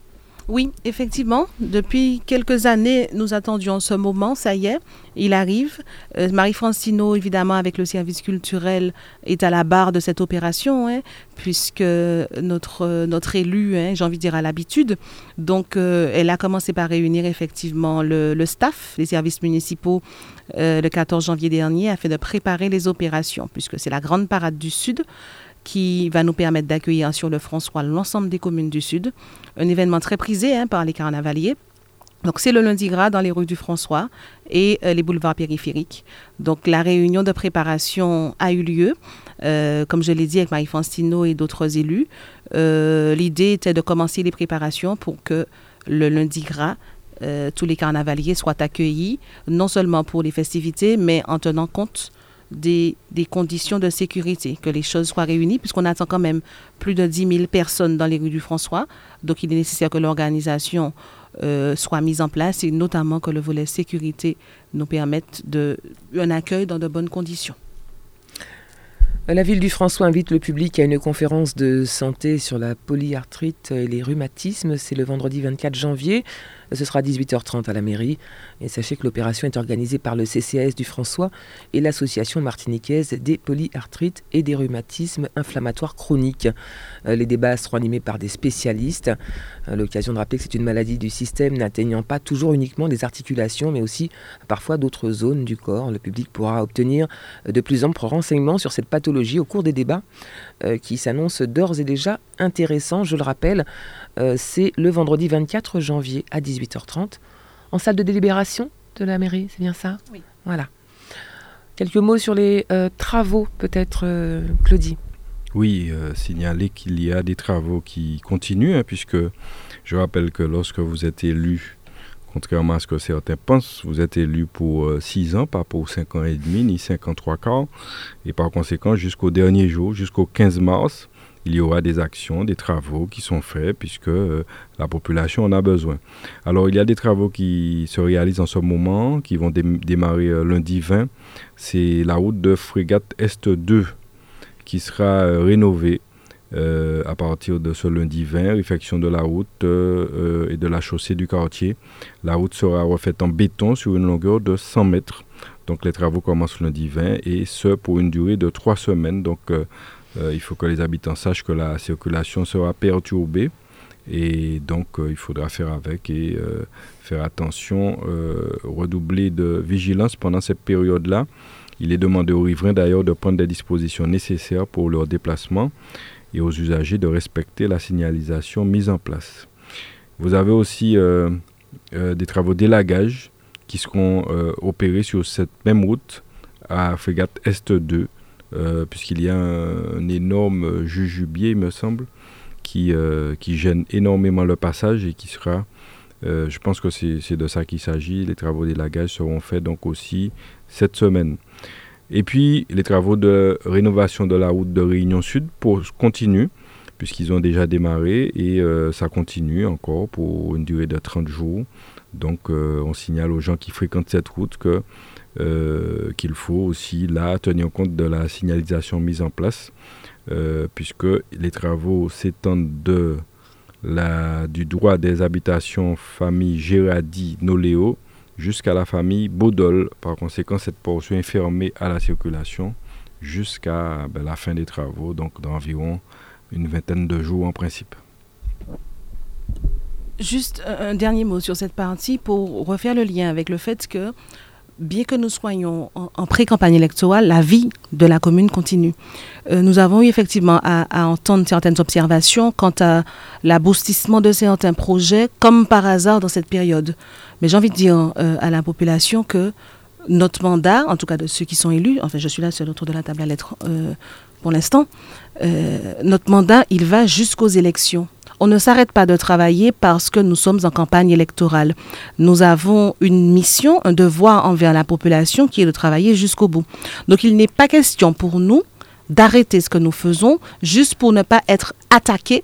Oui, effectivement. Depuis quelques années, nous attendions ce moment. Ça y est, il arrive. Euh, Marie-Francino, évidemment, avec le service culturel, est à la barre de cette opération, hein, puisque notre, euh, notre élu, hein, j'ai envie de dire, a l'habitude. Donc, euh, elle a commencé par réunir effectivement le, le staff, les services municipaux, le 14 janvier dernier, afin de préparer les opérations, puisque c'est la grande parade du Sud qui va nous permettre d'accueillir sur le François l'ensemble des communes du Sud. Un événement très prisé hein, par les carnavaliers. Donc c'est le lundi gras dans les rues du François et euh, les boulevards périphériques. Donc la réunion de préparation a eu lieu, euh, comme je l'ai dit avec Marie Faustino et d'autres élus. Euh, L'idée était de commencer les préparations pour que le lundi gras, tous les carnavaliers soient accueillis, non seulement pour les festivités, mais en tenant compte des, conditions de sécurité, que les choses soient réunies, puisqu'on attend quand même plus de 10 000 personnes dans les rues du François. Donc il est nécessaire que l'organisation euh, soit mise en place et notamment que le volet sécurité nous permette de, un accueil dans de bonnes conditions.
La ville du François invite le public à une conférence de santé sur la polyarthrite et les rhumatismes. C'est le vendredi 24 janvier. Ce sera à 18h30 à la mairie. Et sachez que l'opération est organisée par le CCAS du François et l'association martiniquaise des polyarthrites et des rhumatismes inflammatoires chroniques. Euh, Les débats seront animés par des spécialistes. À L'occasion de rappeler que c'est une maladie du système n'atteignant pas toujours uniquement les articulations, mais aussi parfois d'autres zones du corps. Le public pourra obtenir de plus amples renseignements sur cette pathologie au cours des débats euh, qui s'annoncent d'ores et déjà intéressants. Je le rappelle, euh, c'est le vendredi 24 janvier à 18h30 en salle de délibération de la mairie, c'est bien ça?
Oui.
Voilà. Quelques mots sur les euh, travaux, peut-être, euh, Claudie.
Oui, euh, signaler qu'il y a des travaux qui continuent, hein, puisque je rappelle que lorsque vous êtes élu, contrairement à ce que certains pensent, vous êtes élu pour 6 ans, pas pour 5 ans et demi, ni 5 ans 3 quarts. Et par conséquent, jusqu'au dernier jour, jusqu'au 15 mars, il y aura des actions, des travaux qui sont faits, puisque euh, la population en a besoin. Alors, il y a des travaux qui se réalisent en ce moment, qui vont dé- démarrer euh, lundi 20. C'est la route de Frégate Est 2 qui sera euh, rénovée euh, à partir de ce lundi 20, réfection de la route euh, euh, et de la chaussée du quartier. La route sera refaite en béton sur une longueur de 100 mètres. Donc les travaux commencent lundi 20 et ce pour une durée de trois semaines. Donc il faut que les habitants sachent que la circulation sera perturbée et donc il faudra faire avec et faire attention, redoubler de vigilance pendant cette période-là. Il est demandé aux riverains d'ailleurs de prendre des dispositions nécessaires pour leur déplacement et aux usagers de respecter la signalisation mise en place. Vous avez aussi euh, euh, des travaux d'élagage qui seront euh, opérés sur cette même route à Frégate Est 2, euh, puisqu'il y a un, énorme jujubier, il me semble, qui, qui gêne énormément le passage et qui sera, je pense que c'est de ça qu'il s'agit, les travaux d'élagage seront faits donc aussi cette semaine. Et puis, les travaux de rénovation de la route de Réunion Sud continuent, puisqu'ils ont déjà démarré et euh, ça continue encore pour une durée de 30 jours. Donc, euh, on signale aux gens qui fréquentent cette route euh, qu'il faut aussi là tenir compte de la signalisation mise en place, puisque les travaux s'étendent du droit des habitations famille Gérardi-Noléo jusqu'à la famille Baudol. Par conséquent, cette portion est fermée à la circulation jusqu'à ben, la fin des travaux, donc d'environ une vingtaine de jours en principe.
Juste un un dernier mot sur cette partie pour refaire le lien avec le fait que, bien que nous soyons en, pré-campagne électorale, la vie de la commune continue. Euh, nous avons eu effectivement à, entendre certaines observations quant à l'aboutissement de certains projets, comme par hasard dans cette période. Mais j'ai envie de dire euh, à la population que notre mandat, en tout cas de ceux qui sont élus, enfin je suis là seul autour de la table à lettres euh, pour l'instant, notre mandat, il va jusqu'aux élections. On ne s'arrête pas de travailler parce que nous sommes en campagne électorale. Nous avons une mission, un devoir envers la population qui est de travailler jusqu'au bout. Donc il n'est pas question pour nous d'arrêter ce que nous faisons juste pour ne pas être attaqués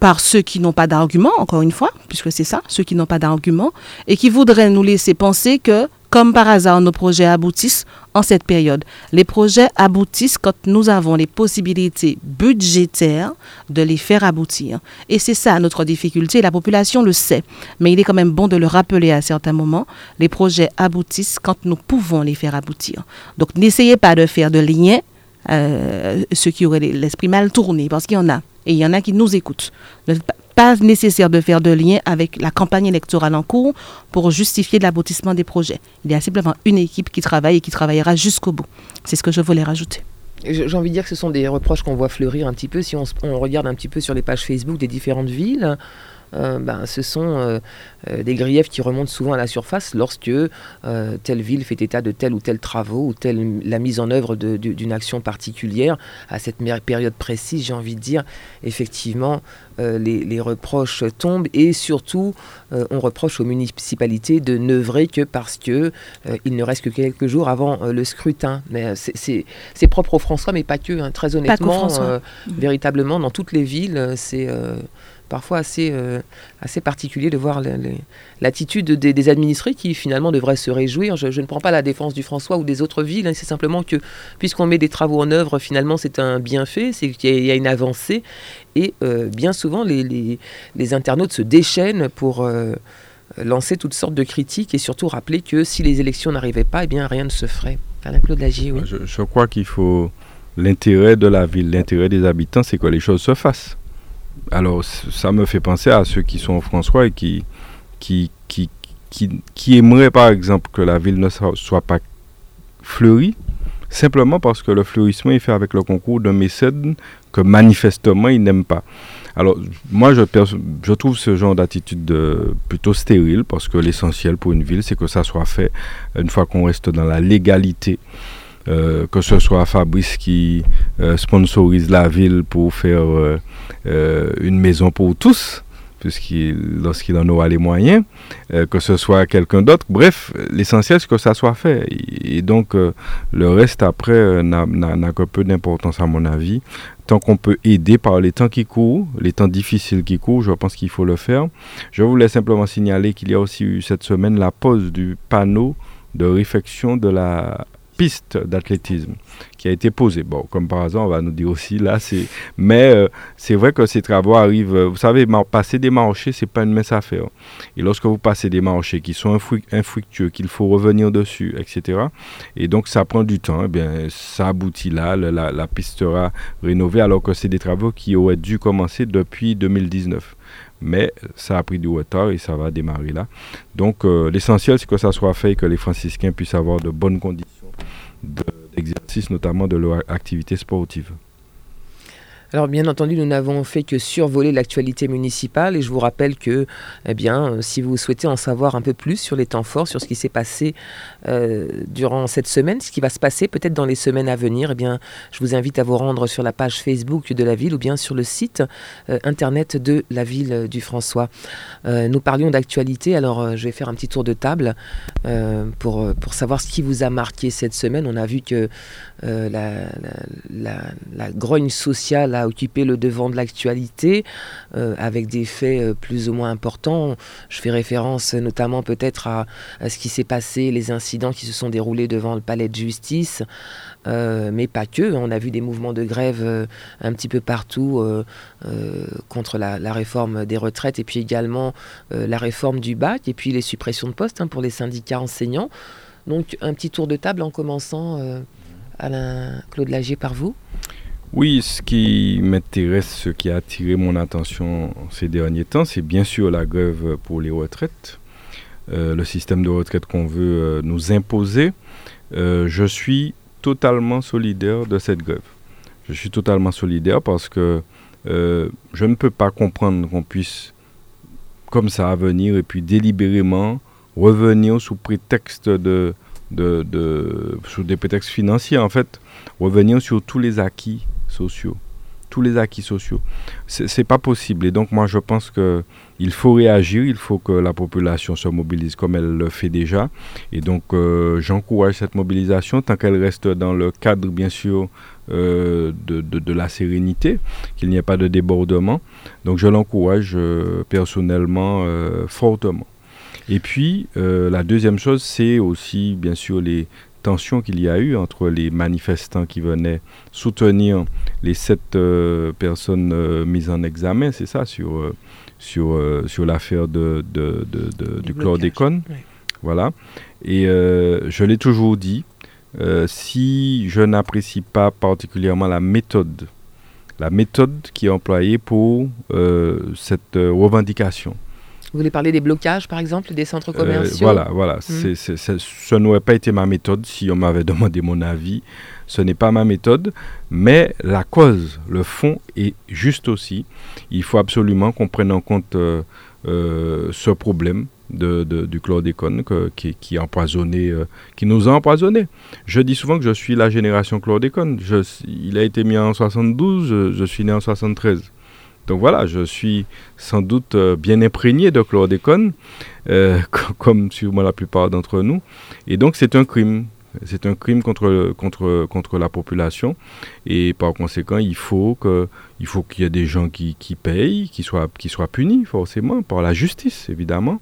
par ceux qui n'ont pas d'argument, encore une fois, puisque c'est ça, ceux qui n'ont pas d'argument, et qui voudraient nous laisser penser que comme par hasard, nos projets aboutissent en cette période. Les projets aboutissent quand nous avons les possibilités budgétaires de les faire aboutir. Et c'est ça notre difficulté. La population le sait. Mais il est quand même bon de le rappeler à certains moments. Les projets aboutissent quand nous pouvons les faire aboutir. Donc n'essayez pas de faire de liens, euh, ceux qui auraient l'esprit mal tourné, parce qu'il y en a. Et il y en a qui nous écoutent pas nécessaire de faire de lien avec la campagne électorale en cours pour justifier l'aboutissement des projets. Il y a simplement une équipe qui travaille et qui travaillera jusqu'au bout. C'est ce que je voulais rajouter.
J'ai envie de dire que ce sont des reproches qu'on voit fleurir un petit peu si on, on, regarde un petit peu sur les pages Facebook des différentes villes. Euh, ben, ce sont euh, euh, des griefs qui remontent souvent à la surface lorsque telle ville fait état de tel ou tel travaux ou telle la mise en œuvre d'une action particulière à cette période précise. J'ai envie de dire, effectivement, les, reproches tombent et surtout, on reproche aux municipalités de n'œuvrer que parce que il ne reste que quelques jours avant le scrutin. Mais c'est propre au François, mais pas que. Hein. très honnêtement, véritablement, dans toutes les villes, c'est parfois assez, euh, assez particulier de voir l'attitude des, administrés qui finalement devraient se réjouir. Je, ne prends pas la défense du François ou des autres villes, hein, c'est simplement que puisqu'on met des travaux en œuvre, finalement c'est un bienfait, c'est qu'il y, a une avancée et euh, bien souvent les, les, internautes se déchaînent pour euh, lancer toutes sortes de critiques et surtout rappeler que si les élections n'arrivaient pas, eh bien rien ne se ferait. Claude Lagier,
je crois qu'il faut l'intérêt de la ville, l'intérêt des habitants, c'est que les choses se fassent alors ça me fait penser à ceux qui sont François et qui, qui, qui, qui, aimeraient par exemple que la ville ne soit pas fleurie, simplement parce que le fleurissement est fait avec le concours d'un mécène que manifestement ils n'aiment pas. Alors moi je, je trouve ce genre d'attitude plutôt stérile parce que l'essentiel pour une ville c'est que ça soit fait une fois qu'on reste dans la légalité. Euh, que ce soit Fabrice qui euh, sponsorise la ville pour faire euh, une maison pour tous, puisqu'il, lorsqu'il en aura les moyens, que ce soit quelqu'un d'autre. Bref, l'essentiel, c'est que ça soit fait. Et, donc, le reste, après, n'a, n'a que peu d'importance, à mon avis. Tant qu'on peut aider par les temps qui courent, les temps difficiles qui courent, je pense qu'il faut le faire. Je voulais simplement signaler qu'il y a aussi eu cette semaine la pose du panneau de réfection de la piste d'athlétisme qui a été posée. Bon, comme par hasard, on va nous dire aussi là, c'est. Mais euh, c'est vrai que ces travaux arrivent. Vous savez, passer des marchés, c'est pas une mince affaire. Et lorsque vous passez des marchés qui sont infructueux, qu'il faut revenir dessus, etc. Et donc ça prend du temps. Eh bien, ça aboutit là, la, la piste sera rénovée, alors que c'est des travaux qui auraient dû commencer depuis 2019 mais ça a pris du retard et ça va démarrer là. Donc euh, l'essentiel, c'est que ça soit fait et que les franciscains puissent avoir de bonnes conditions d'exercice, notamment de leur activité sportive.
Alors bien entendu, nous n'avons fait que survoler l'actualité municipale et je vous rappelle que, eh bien, euh, si vous souhaitez en savoir un peu plus sur les temps forts, sur ce qui s'est passé euh, durant cette semaine, ce qui va se passer peut-être dans les semaines à venir, eh bien, je vous invite à vous rendre sur la page Facebook de la ville ou bien sur le site euh, internet de la ville du François. nous parlions d'actualité, alors je vais faire un petit tour de table pour, pour savoir ce qui vous a marqué cette semaine. On a vu que la, la, grogne sociale a occuper le devant de l'actualité euh, avec des faits euh, plus ou moins importants. Je fais référence notamment peut-être à, ce qui s'est passé, les incidents qui se sont déroulés devant le palais de justice, euh, mais pas que. On a vu des mouvements de grève un petit peu partout contre la, réforme des retraites et puis également la réforme du bac et puis les suppressions de postes hein, pour les syndicats enseignants. Donc un petit tour de table en commençant, Alain Claude Lagier, par vous?
Oui, ce qui m'intéresse, ce qui a attiré mon attention ces derniers temps, c'est bien sûr la grève pour les retraites, euh, le système de retraite qu'on veut euh, nous imposer. Euh, je suis totalement solidaire de cette grève. Je suis totalement solidaire parce que je ne peux pas comprendre qu'on puisse, comme ça, venir et puis délibérément revenir sous prétexte de, de, de, sous des prétextes financiers, en fait, revenir sur tous les acquis sociaux, tous les acquis sociaux. C'est pas possible. Et donc moi je pense que il faut réagir, il faut que la population se mobilise comme elle le fait déjà. Et donc euh, j'encourage cette mobilisation tant qu'elle reste dans le cadre bien sûr euh, de, la sérénité, qu'il n'y ait pas de débordement. Donc je l'encourage euh, personnellement fortement. Et puis euh, la deuxième chose, c'est aussi bien sûr les tensions qu'il y a eu entre les manifestants qui venaient soutenir les sept euh, personnes euh, mises en examen, c'est ça, sur, sur, sur l'affaire de, de- de- de- du chlordécone. Voilà. Et je l'ai toujours dit, si je n'apprécie pas particulièrement la méthode, la méthode qui est employée pour cette revendication.
Vous voulez parler des blocages, par exemple, des centres
Euh,
commerciaux
voilà, voilà. C'est- ce n'aurait pas été ma méthode si on m'avait [laughs] demandé mon avis. Ce n'est pas ma méthode, mais la cause, le fond est juste aussi. Il faut absolument qu'on prenne en compte euh, euh, ce problème de, de- du chlordécone que- qui, qui, empoisonné, euh, qui nous a empoisonnés. Je dis souvent que je suis la génération chlordécone. Je, il a été mis en 72, je, je suis né en 73. Donc voilà, je suis sans doute euh, bien imprégné de chlordécone, euh, [laughs] co- comme sûrement la plupart d'entre nous. Et donc c'est un crime. C'est un crime contre, la population. Et par conséquent, il faut qu'il y ait des gens qui, qui payent, qui soient, punis forcément par la justice, évidemment.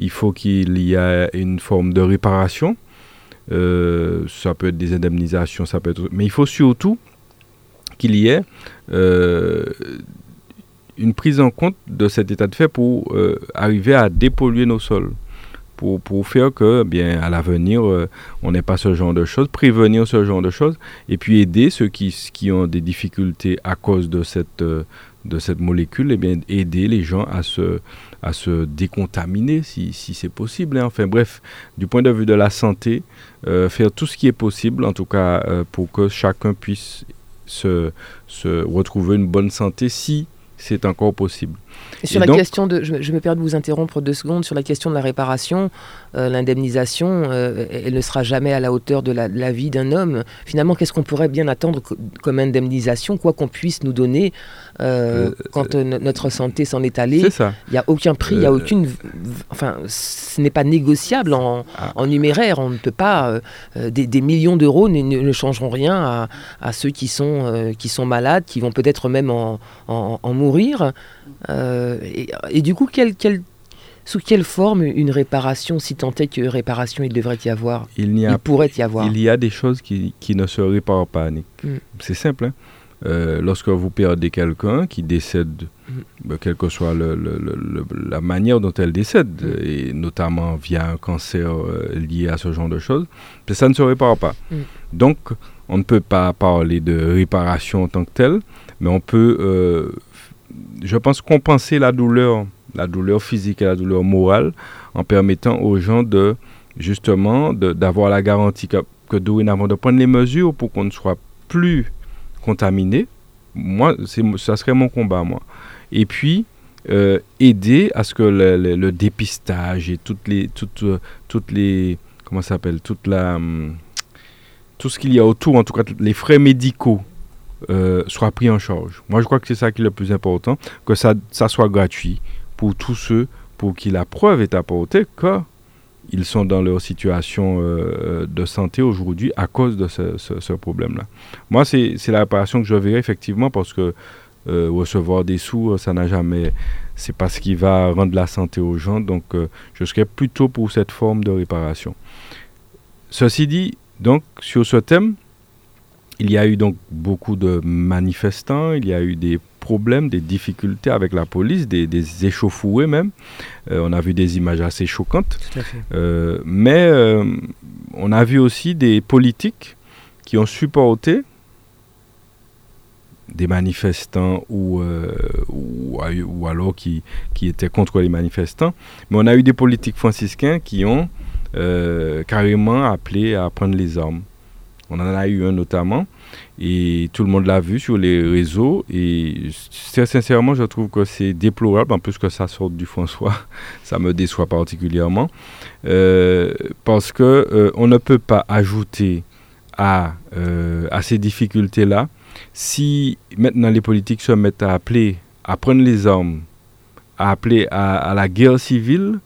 Il faut qu'il y ait une forme de réparation. Euh, ça peut être des indemnisations, ça peut être... Mais il faut surtout qu'il y ait une prise en compte de cet état de fait pour euh, arriver à dépolluer nos sols. Pour, pour faire que, bien, à l'avenir, euh, on n'ait pas ce genre de choses, prévenir ce genre de choses, et puis aider ceux qui, qui ont des difficultés à cause de cette, euh, de cette molécule, et bien, aider les gens à se, à se décontaminer si, si c'est possible. hein. Enfin bref, du point de vue de la santé, faire tout ce qui est possible, en tout cas, pour que chacun puisse se, se retrouver une bonne santé si c'est encore possible.
Et sur
Et
la
donc-
question de, je, je me permets de vous interrompre deux secondes, sur la question de la réparation, euh, l'indemnisation, euh, elle ne sera jamais à la hauteur de la, de la vie d'un homme. Finalement, qu'est-ce qu'on pourrait bien attendre co- comme indemnisation, quoi qu'on puisse nous donner euh, quand no- notre santé s'en est allée? Il n'y a aucun prix, il n'y a aucune... Enfin, ce n'est pas négociable en,
Ah.
en numéraire. On ne peut pas... des, des millions d'euros ne, changeront rien à, à ceux qui sont, qui sont malades, qui vont peut-être même en, en- en mourir. Euh, et, et du coup, sous quelle forme une réparation, si tant est que réparation il devrait y avoir
Il n'y
Il
a,
pourrait y avoir?
il y a des choses qui, qui ne se réparent pas, Annick.
Mm.
C'est simple. hein. Euh, lorsque vous perdez quelqu'un qui décède,
Mm.
ben, quelle que soit le- le- le- le- la manière dont elle décède,
Mm.
et notamment via un cancer euh, lié à ce genre de choses, ben, ça ne se répare pas. Donc, on ne peut pas parler de réparation en tant que telle, mais on peut, euh, je pense, compenser la douleur, la douleur physique et la douleur morale, en permettant aux gens de, justement, d'avoir la garantie que, que dorénavant, de prendre les mesures pour qu'on ne soit plus contaminé. Moi, ça serait mon combat, moi. Et puis, euh, aider à ce que le, dépistage et toutes les, toutes, euh, toutes les, comment s'appelle, toute la, hum, tout ce qu'il y a autour, en tout cas les frais médicaux, euh, soient pris en charge. Moi, je crois que c'est ça qui est le plus important, que ça, soit gratuit pour tous ceux pour qui la preuve est apportée que ils sont dans leur situation euh, de santé aujourd'hui à cause de ce, problème-là. Moi, c'est la réparation que je verrai effectivement parce que euh, recevoir des sous, euh, ça n'a jamais. C'est pas ce qui va rendre la santé aux gens. Donc, euh, je serais plutôt pour cette forme de réparation. Ceci dit, donc, sur ce thème, il y a eu donc beaucoup de manifestants, il y a eu des problèmes, des difficultés avec la police, des, des échauffourées même. Euh, on a vu des images assez choquantes.
Tout à fait.
Euh, mais euh, on a vu aussi des politiques qui ont supporté des manifestants ou, ou, a- ou alors qui, qui étaient contre les manifestants. Mais on a eu des politiques franciscains qui ont carrément appelé à prendre les armes. On en a eu un notamment, et tout le monde l'a vu sur les réseaux. Et très sincèrement, je trouve que c'est déplorable, en plus que ça sorte du François, [laughs] ça me déçoit particulièrement, euh, parce que euh, on ne peut pas ajouter à, euh, à ces difficultés-là si maintenant les politiques se mettent à appeler, à prendre les armes, à appeler à, la guerre civile,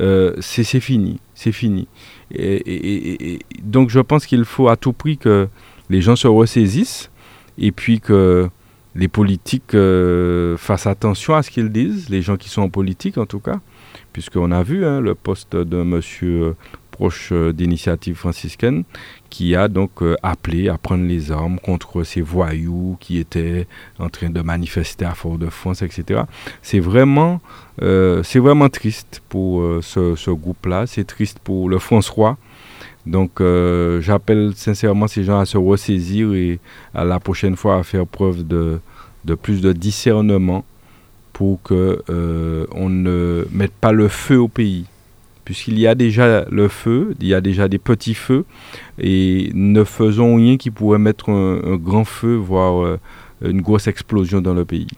euh, c'est fini, c'est fini. Et, donc je pense qu'il faut à tout prix que les gens se ressaisissent et puis que les politiques euh, fassent attention à ce qu'ils disent, les gens qui sont en politique en tout cas, puisqu'on a vu hein, le poste de monsieur proche euh, d'initiative franciscaine, qui a donc euh, appelé à prendre les armes contre ces voyous qui étaient en train de manifester à Fort-de-France, etc. C'est vraiment, euh, c'est vraiment triste pour ce, ce groupe-là, c'est triste pour le François. Donc j'appelle sincèrement ces gens à se ressaisir et à la prochaine fois à faire preuve de, de plus de discernement pour que on ne mette pas le feu au pays puisqu'il y a déjà le feu, il y a déjà des petits feux, et ne faisons rien qui pourrait mettre un, grand feu, voire euh, une grosse explosion dans le pays.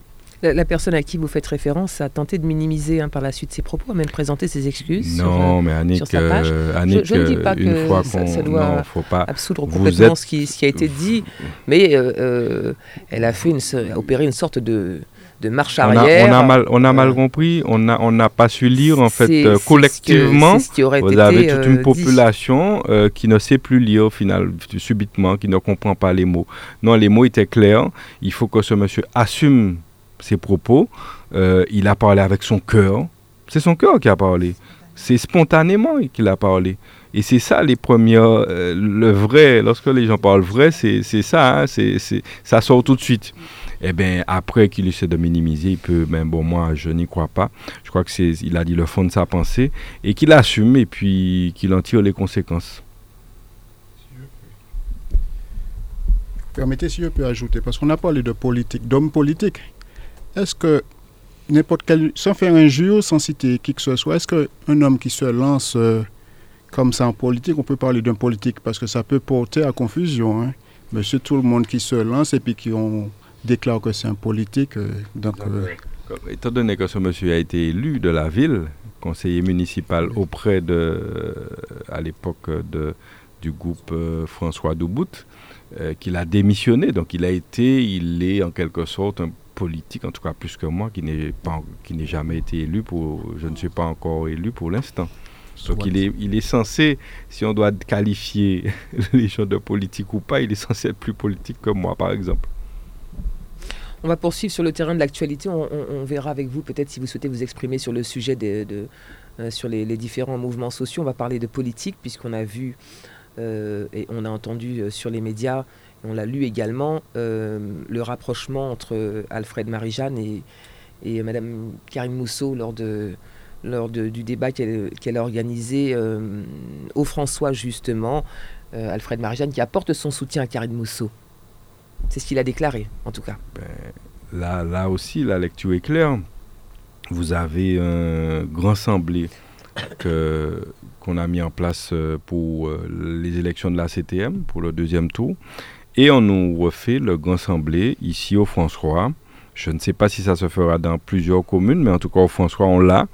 La, personne à qui vous faites référence a tenté de minimiser hein, par la suite ses propos, a même présenté ses excuses
non, mais Annick,
sur sa page.
Euh,
je, ne dis pas que
fois
ça, ça, doit
non, faut pas.
absoudre complètement ce, qui, ce, qui, a été dit, mais euh, elle a, fait une, a opéré une sorte de de marche arrière.
On a, mal, on a mal euh, compris, on n'a on pas su lire en fait euh, collectivement.
Ce aurait
vous avez toute une euh, population qui ne sait plus lire au final, subitement, qui ne comprend pas les mots. Non, les mots étaient clairs. Il faut que ce monsieur assume ses propos. il a parlé avec son cœur. C'est son cœur qui a parlé. C'est spontanément qu'il a parlé. Et c'est ça les premières, le vrai, lorsque les gens parlent vrai, c'est ça, hein, c'est ça sort tout de suite eh bien, après qu'il essaie de minimiser, il peut, mais bon, moi, je n'y crois pas. Je crois que c'est, il a dit le fond de sa pensée et qu'il assume et puis qu'il en tire les conséquences.
Permettez si je peux ajouter, parce qu'on a parlé de politique, d'hommes politiques. Est-ce que n'importe quel, sans faire injure, sans citer qui que ce soit, est-ce qu'un homme qui se lance euh, comme ça en politique, on peut parler d'un politique parce que ça peut porter à confusion. Hein? C'est tout le monde qui se lance et puis qui ont déclare que c'est un politique. Euh, donc, euh,
Étant donné que ce monsieur a été élu de la ville, conseiller municipal auprès de, à l'époque de, du groupe euh, François Doubout, qu'il a démissionné, donc il a été, il est en quelque sorte un politique, en tout cas plus que moi, qui n'est pas, qui n'est jamais été élu pour, je ne suis pas encore élu pour l'instant. Donc il est, il est censé, si on doit qualifier [laughs] les gens de politique ou pas, il est censé être plus politique que moi, par exemple.
On va poursuivre sur le terrain de l'actualité. On, verra avec vous, peut-être si vous souhaitez vous exprimer sur le sujet euh, sur les, différents mouvements sociaux. On va parler de politique, puisqu'on a vu euh, et on a entendu euh, sur les médias, on l'a lu également, le rapprochement entre Alfred Marie-Jeanne et, Madame Karine Mousseau lors du débat qu'elle a organisé au François justement, Alfred Marie-Jeanne qui apporte son soutien à Karine Mousseau. C'est ce qu'il a déclaré, en tout cas.
Ben, là, là aussi, la lecture est claire. Vous avez un grand semblé qu'on a mis en place euh, pour euh, les élections de la CTM, pour le deuxième tour. Et on nous refait le grand semblé ici au François. Je ne sais pas si ça se fera dans plusieurs communes, mais en tout cas au François, on l'a.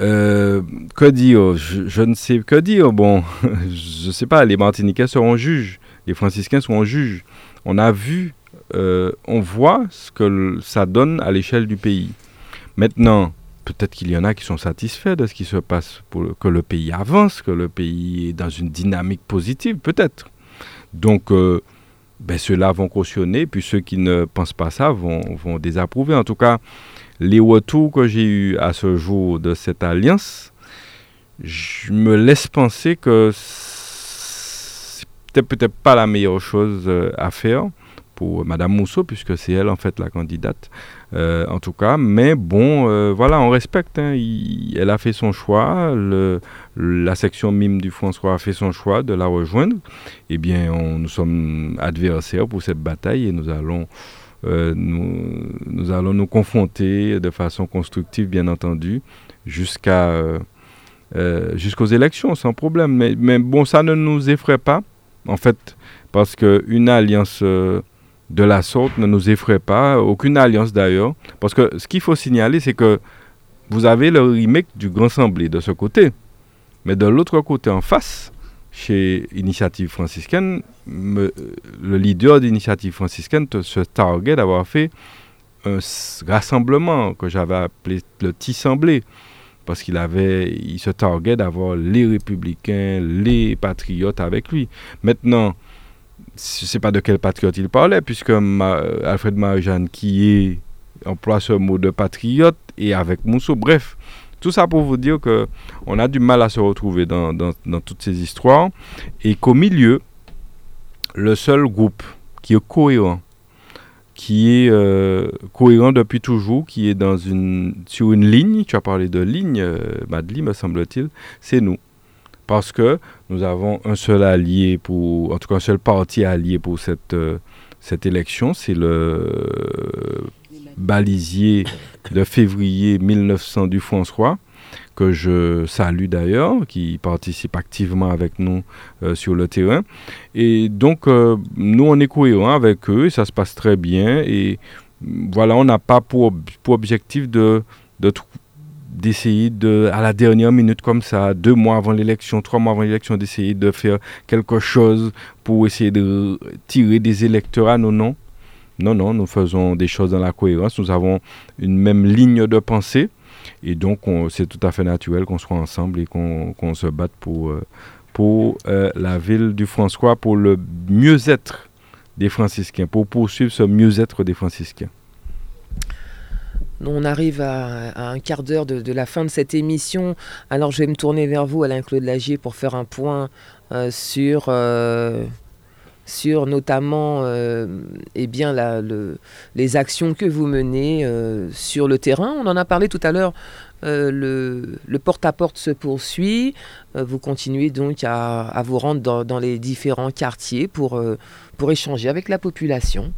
Euh, que dire? Je, je, ne sais que dire. Bon, [laughs] je ne sais pas, les Martiniquais seront juges, les franciscains seront juges on a vu, euh, on voit ce que ça donne à l'échelle du pays. Maintenant, peut-être qu'il y en a qui sont satisfaits de ce qui se passe, que le pays avance, que le pays est dans une dynamique positive, peut-être. Donc, euh, ben, ceux-là vont cautionner, puis ceux qui ne pensent pas ça vont, vont désapprouver. En tout cas, les retours que j'ai eus à ce jour de cette alliance, je me laisse penser que c'était peut-être pas la meilleure chose euh, à faire pour Madame Mousseau, puisque c'est elle en fait la candidate, euh, en tout cas. Mais bon, euh, voilà, on respecte. Hein. elle a fait son choix. La section mime du François a fait son choix de la rejoindre. Eh bien, nous sommes adversaires pour cette bataille et nous allons, nous, allons nous confronter de façon constructive, bien entendu, jusqu'à jusqu'aux élections, sans problème. Mais bon, ça ne nous effraie pas en fait, parce qu'une alliance euh, de la sorte ne nous effraie pas, aucune alliance d'ailleurs. Parce que ce qu'il faut signaler, c'est que vous avez le remake du Grand Semblé de ce côté. Mais de l'autre côté, en face, chez Initiative franciscaine, me- le leader d'initiative franciscaine se targuait d'avoir fait un rassemblement que j'avais appelé le Tissemblé. Parce qu'il avait, il se targuait d'avoir les républicains, les patriotes avec lui. Maintenant, je ne sais pas de quel patriote il parlait, puisque Alfred Marie-Jeanne, qui emploie ce mot de patriote, et avec Mousseau. Bref, tout ça pour vous dire que on a du mal à se retrouver dans toutes ces histoires, et qu'au milieu, le seul groupe qui est cohérent, qui est euh, cohérent depuis toujours, qui est dans une, sur une ligne, tu as parlé de ligne, euh, Madly, me semble-t-il, c'est nous. Parce que nous avons un seul allié pour, en tout cas un seul parti allié pour cette, euh, cette élection, c'est le balisier de février 1900 du François, que je salue d'ailleurs, qui participe activement avec nous euh, sur le terrain. Et donc, euh, nous, on est cohérents avec eux et ça se passe très bien. Et voilà, on n'a pas pour, pour objectif de, d'essayer de, à la dernière minute comme ça, deux mois avant l'élection, trois mois avant l'élection, d'essayer de faire quelque chose pour essayer de tirer des électeurs à nos noms. Non, non, nous faisons des choses dans la cohérence. Nous avons une même ligne de pensée. Et donc, on- c'est tout à fait naturel qu'on soit ensemble et qu'on se batte pour, euh, pour euh, la ville du François, pour le mieux-être des franciscains, pour poursuivre ce mieux-être des franciscains.
On arrive à, un quart d'heure de, la fin de cette émission. Alors je vais me tourner vers vous, Alain-Claude Lagier, pour faire un point euh, sur, sur notamment euh, eh bien, la- le- les actions que vous menez euh, sur le terrain. On en a parlé tout à l'heure. euh, le, porte-à-porte se poursuit. Euh, vous continuez donc à, à vous rendre dans, dans les différents quartiers pour, pour échanger avec la population.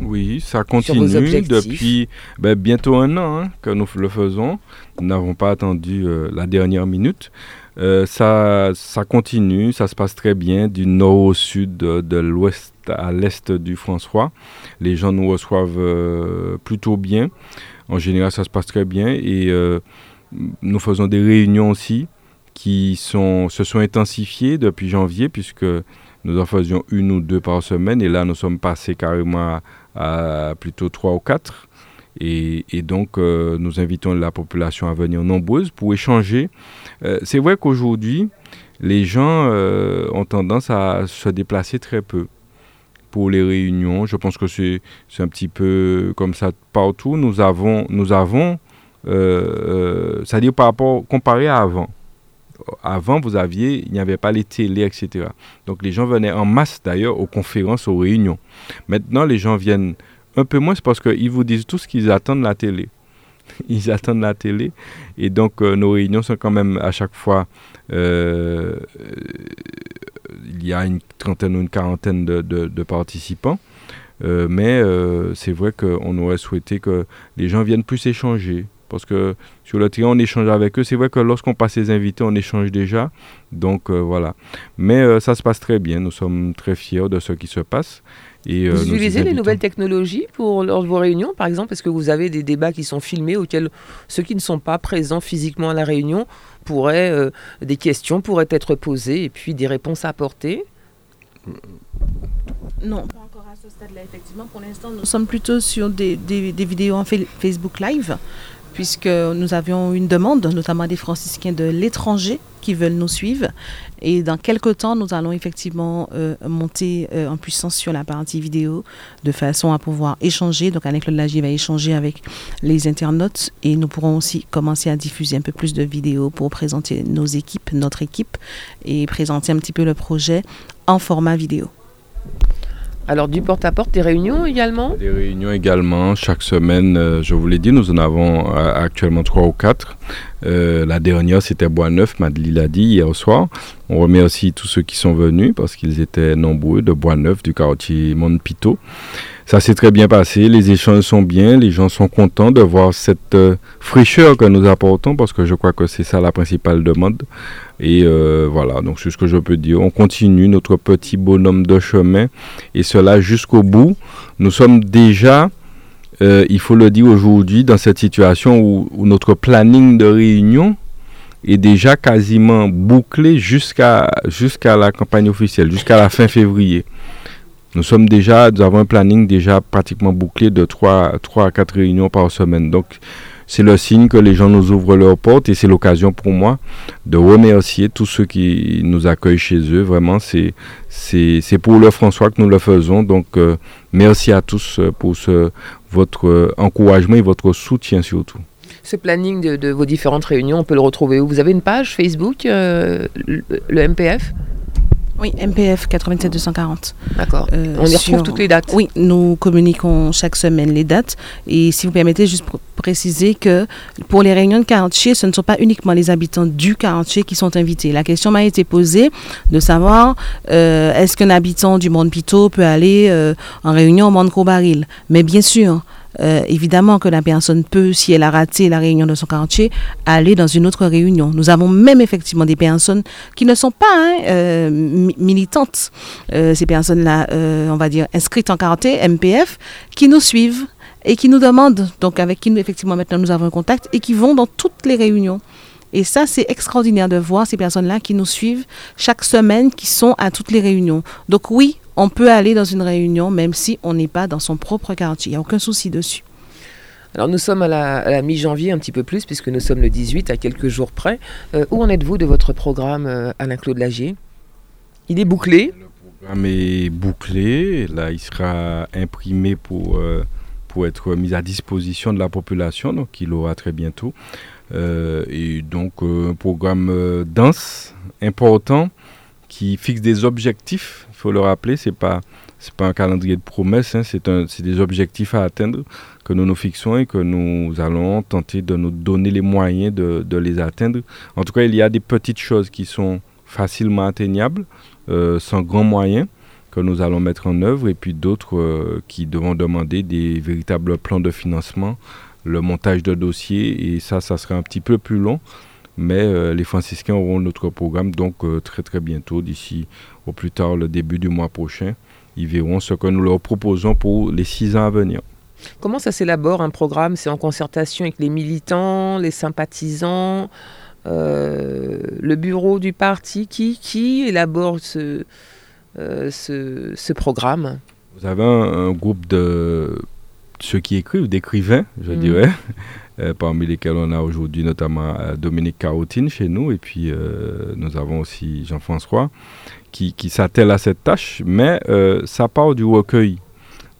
Oui, ça continue depuis ben, bientôt un an hein, que nous le faisons. Nous n'avons pas attendu la dernière minute. Euh, ça, continue, ça se passe très bien du nord au sud, de, de l'ouest à l'est du François. Les gens nous reçoivent euh, plutôt bien. En général, ça se passe très bien et euh, nous faisons des réunions aussi qui se sont intensifiées depuis janvier puisque nous en faisions une ou deux par semaine et là nous sommes passés carrément à plutôt trois ou quatre. Et, donc, euh, nous invitons la population à venir nombreuse pour échanger. Euh, c'est vrai qu'aujourd'hui, les gens euh, ont tendance à se déplacer très peu pour les réunions. Je pense que c'est un petit peu comme ça partout. Nous avons, nous avons c'est-à-dire par rapport, comparé à avant. Avant, vous aviez, il n'y avait pas les télés, etc. Donc les gens venaient en masse d'ailleurs aux conférences, aux réunions. Maintenant, les gens viennent un peu moins, c'est parce qu'ils vous disent tous qu'ils attendent la télé. [laughs] Ils attendent la télé. Et donc, euh, nos réunions sont quand même à chaque fois. euh, euh, il y a une trentaine ou une quarantaine de, participants. Mais c'est vrai qu'on aurait souhaité que les gens viennent plus échanger. Parce que sur le terrain, on échange avec eux. C'est vrai que lorsqu'on passe les invités, on échange déjà. Donc voilà. Mais ça se passe très bien. Nous sommes très fiers de ce qui se passe. Et, euh,
Vous utilisez les nouvelles technologies pour lors de vos réunions, par exemple? Est-ce que vous avez des débats qui sont filmés auxquels ceux qui ne sont pas présents physiquement à la réunion pourraient, euh, des questions pourraient être posées et puis des réponses apportées
Non, pas encore à ce stade-là, effectivement. Pour l'instant, nous sommes plutôt sur des, des- des vidéos en fa- Facebook Live, puisque nous avions une demande, notamment des franciscains de l'étranger qui veulent nous suivre. Et dans quelques temps, nous allons effectivement euh, monter euh, en puissance sur la partie vidéo, de façon à pouvoir échanger. Donc, Alain-Claude Lagier va échanger avec les internautes et nous pourrons aussi commencer à diffuser un peu plus de vidéos pour présenter nos équipes, notre équipe, et présenter un petit peu le projet en format vidéo.
Alors du porte-à-porte, des réunions également?
Des réunions également, chaque semaine, euh, je vous l'ai dit, nous en avons euh, actuellement trois ou quatre. Euh, la dernière, c'était Bois-Neuf, Madeleine l'a dit hier soir. On remercie tous ceux qui sont venus parce qu'ils étaient nombreux de Bois-Neuf, du quartier Montpito. Ça s'est très bien passé, les échanges sont bien, les gens sont contents de voir cette euh, fraîcheur que nous apportons parce que je crois que c'est ça la principale demande. Et euh, voilà, donc c'est ce que je peux dire. On continue notre petit bonhomme de chemin et cela jusqu'au bout. Nous sommes déjà, euh, il faut le dire aujourd'hui, dans cette situation où, notre planning de réunion est déjà quasiment bouclé jusqu'à jusqu'à la campagne officielle, jusqu'à la fin février. Nous sommes déjà, nous avons un planning déjà pratiquement bouclé de 3, 3 à 4 réunions par semaine. Donc, c'est le signe que les gens nous ouvrent leurs portes et c'est l'occasion pour moi de remercier tous ceux qui nous accueillent chez eux. Vraiment, c'est, c'est, pour le François que nous le faisons. Donc, euh, merci à tous euh, pour votre euh, encouragement et votre soutien surtout.
Ce planning de, vos différentes réunions, on peut le retrouver où? Vous avez une page Facebook, le, MPF
oui, MPF 87240.
D'accord. Euh, on y retrouve toutes les dates.
Oui, nous communiquons chaque semaine les dates. Et si vous permettez, juste pour préciser que pour les réunions de quartier, ce ne sont pas uniquement les habitants du quartier qui sont invités. La question m'a été posée de savoir euh, est-ce qu'un habitant du Monde Pito peut aller euh, en réunion au Monde Cobaril? Mais bien sûr, euh, évidemment que la personne peut, si elle a raté la réunion de son quartier, aller dans une autre réunion. Nous avons même effectivement des personnes qui ne sont pas hein, euh, militantes, euh, ces personnes-là, on va dire, inscrites en quartier, MPF, qui nous suivent et qui nous demandent, donc avec qui nous, effectivement maintenant nous avons un contact, et qui vont dans toutes les réunions. Et ça, c'est extraordinaire de voir ces personnes-là qui nous suivent chaque semaine, qui sont à toutes les réunions. Donc oui, on peut aller dans une réunion même si on n'est pas dans son propre quartier. Il n'y a aucun souci dessus.
Alors nous sommes à la, mi-janvier un petit peu plus puisque nous sommes le 18 à quelques jours près. Euh, où en êtes-vous de votre programme euh, Alain-Claude Lagier? Il est bouclé
Le programme est bouclé. Là, il sera imprimé pour, euh, pour être mis à disposition de la population. Donc il aura très bientôt. et donc un programme dense, important, qui fixe des objectifs faut le rappeler, ce n'est pas, pas un calendrier de promesses, hein, c'est des objectifs à atteindre que nous nous fixons et que nous allons tenter de nous donner les moyens de, les atteindre. En tout cas, il y a des petites choses qui sont facilement atteignables, euh, sans grands moyens, que nous allons mettre en œuvre, et puis d'autres euh, qui devront demander des véritables plans de financement, le montage de dossiers, et ça, ça sera un petit peu plus long mais euh, les franciscains auront notre programme donc très très bientôt, d'ici au plus tard le début du mois prochain. Ils verront ce que nous leur proposons pour les six ans à venir.
Comment ça s'élabore un programme? C'est en concertation avec les militants, les sympathisants, euh, le bureau du parti? Qui, qui élabore ce, euh, ce, programme?
Vous avez un, groupe de ceux qui écrivent, d'écrivains, je mm. dirais, [laughs] euh, parmi lesquels on a aujourd'hui notamment Dominique Carotine chez nous, et puis nous avons aussi Jean-François qui, qui s'attelle à cette tâche, mais euh, ça part du recueil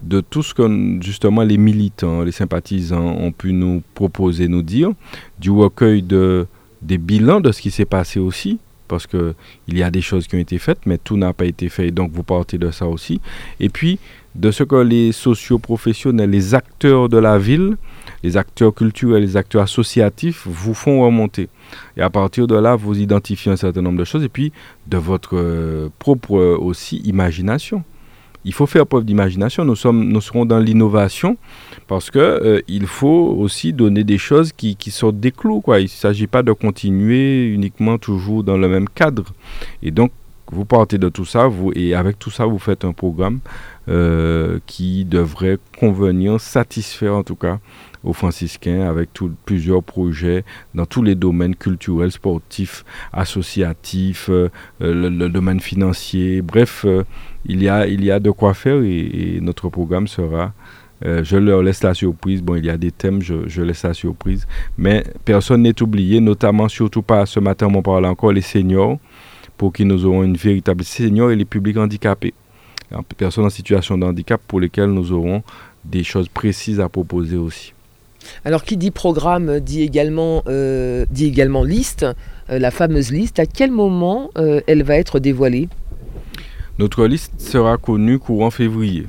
de tout ce que justement les militants, les sympathisants ont pu nous proposer, nous dire, du recueil de, des bilans de ce qui s'est passé aussi, parce qu'il y a des choses qui ont été faites, mais tout n'a pas été fait, donc vous partez de ça aussi. Et puis de ce que les socioprofessionnels, les acteurs de la ville, les acteurs culturels, les acteurs associatifs vous font remonter. Et à partir de là, vous identifiez un certain nombre de choses et puis de votre euh, propre euh, aussi imagination. Il faut faire preuve d'imagination. Nous, nous serons dans l'innovation parce que euh, faut aussi donner des choses qui, sortent des clous. Il ne s'agit pas de continuer uniquement toujours dans le même cadre. Et donc, vous partez de tout ça vous, et avec tout ça, vous faites un programme qui devrait convenir, satisfaire en tout cas aux franciscains avec plusieurs projets dans tous les domaines culturels, sportifs, associatifs, euh, le, domaine financier. Bref, euh, il, y a, il y a de quoi faire et, notre programme sera... Euh, je leur laisse la surprise. Bon, il y a des thèmes, je, laisse la surprise. Mais personne n'est oublié, notamment, surtout pas ce matin, on parle encore les seniors, pour qui nous aurons une véritable seniors et les publics handicapés. Personnes en situation de handicap pour lesquelles nous aurons des choses précises à proposer aussi.
Alors qui dit programme dit également, euh, dit également liste, euh, la fameuse liste. À quel moment euh, elle va être dévoilée?
Notre liste sera connue courant février.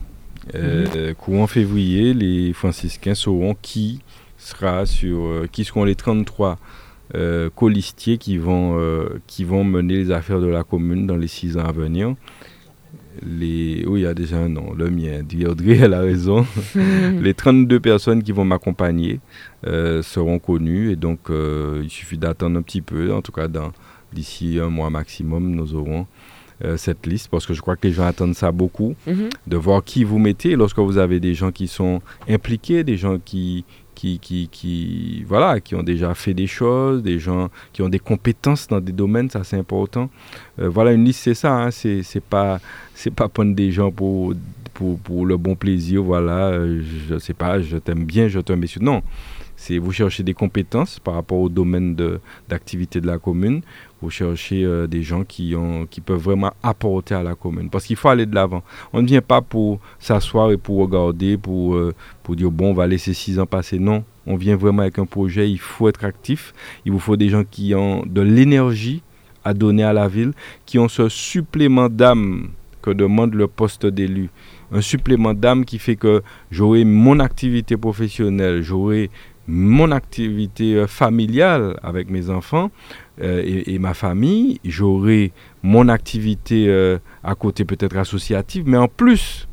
Mhm. Courant février, les franciscains sauront qui sera sur, qui seront les 33 colistiers qui vont, qui vont mener les affaires de la commune dans les six ans à venir les... Oui, il y a déjà un nom, le mien. Audrey, elle a raison. [laughs] les 32 personnes qui vont m'accompagner euh, seront connues et donc euh, il suffit d'attendre un petit peu. En tout cas, d'ici un mois maximum, nous aurons euh, cette liste parce que je crois que les gens attendent ça beaucoup, mhm. de voir qui vous mettez. lorsque vous avez des gens qui sont impliqués, des gens qui, qui, voilà, qui ont déjà fait des choses, des gens qui ont des compétences dans des domaines, ça c'est important. Euh, voilà, une liste, c'est ça, hein, c'est pas, pas prendre des gens pour, pour, le bon plaisir, voilà, euh, je sais pas, je t'aime bien, je t'aime bien. Non, c'est vous cherchez des compétences par rapport au domaine d'activité de, la commune. Vous cherchez euh, des gens qui, ont, qui peuvent vraiment apporter à la commune. Parce qu'il faut aller de l'avant. On ne vient pas pour s'asseoir et pour regarder, pour, euh, pour dire bon, on va laisser six ans passer. Non, on vient vraiment avec un projet. Il faut être actif. Il vous faut des gens qui ont de l'énergie à donner à la ville, qui ont ce supplément d'âme que demande le poste d'élu un supplément d'âme qui fait que j'aurai mon activité professionnelle, j'aurai mon activité euh, familiale avec mes enfants euh, et, ma famille, j'aurai mon activité euh, à côté peut-être associative, mais en plus,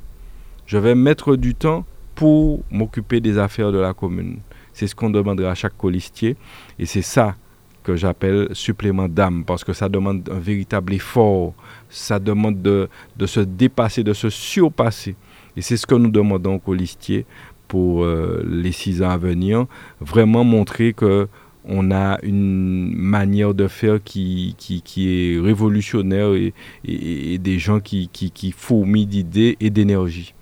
je vais mettre du temps pour m'occuper des affaires de la commune. C'est ce qu'on demandera à chaque colistier et c'est ça que j'appelle supplément d'âme parce que ça demande un véritable effort, ça demande de, de se dépasser, de se surpasser. Et c'est ce que nous demandons aux colistiers pour euh, les six ans à venir, vraiment montrer que on a une manière de faire qui, qui, qui est révolutionnaire et, et, des gens qui, qui, qui fourmillent d'idées et d'énergie.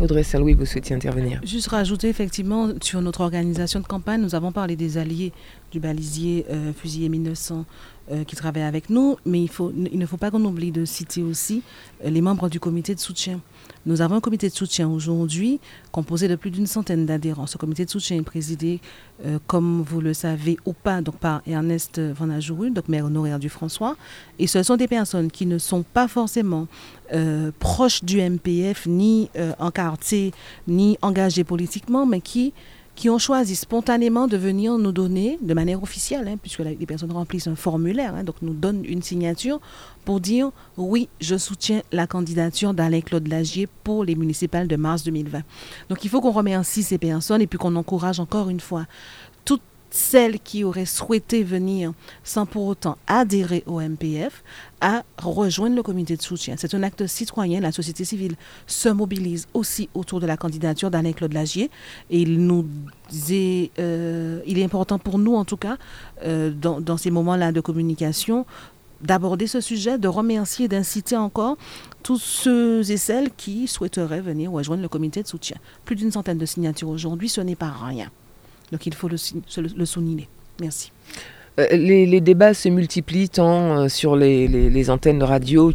Audrey Saint-Louis, vous souhaitez intervenir
Juste rajouter effectivement sur notre organisation de campagne, nous avons parlé des alliés du balisier euh, fusillé 1900 euh, qui travaillent avec nous, mais il, faut, il ne faut pas qu'on oublie de citer aussi les membres du comité de soutien. Nous avons un comité de soutien aujourd'hui composé de plus d'une centaine d'adhérents. Ce comité de soutien est présidé, euh, comme vous le savez ou pas, donc par Ernest Van Ajourou, donc maire honoraire du François. Et ce sont des personnes qui ne sont pas forcément euh, proches du MPF, ni euh, en quartier, ni engagées politiquement, mais qui qui ont choisi spontanément de venir nous donner de manière officielle, hein, puisque les personnes remplissent un formulaire, hein, donc nous donnent une signature pour dire oui, je soutiens la candidature d'Alain-Claude Lagier pour les municipales de mars 2020. Donc il faut qu'on remercie ces personnes et puis qu'on encourage encore une fois celles qui auraient souhaité venir sans pour autant adhérer au MPF à rejoindre le comité de soutien. C'est un acte citoyen. La société civile se mobilise aussi autour de la candidature d'Alain-Claude Lagier euh, il est important pour nous en tout cas euh, dans, dans ces moments-là de communication d'aborder ce sujet, de remercier, d'inciter encore tous ceux et celles qui souhaiteraient venir rejoindre le comité de soutien. Plus d'une centaine de signatures aujourd'hui, ce n'est pas rien. Donc il faut le, le souligner. Merci.
Euh, les, débats se multiplient tant euh, sur les, antennes de radio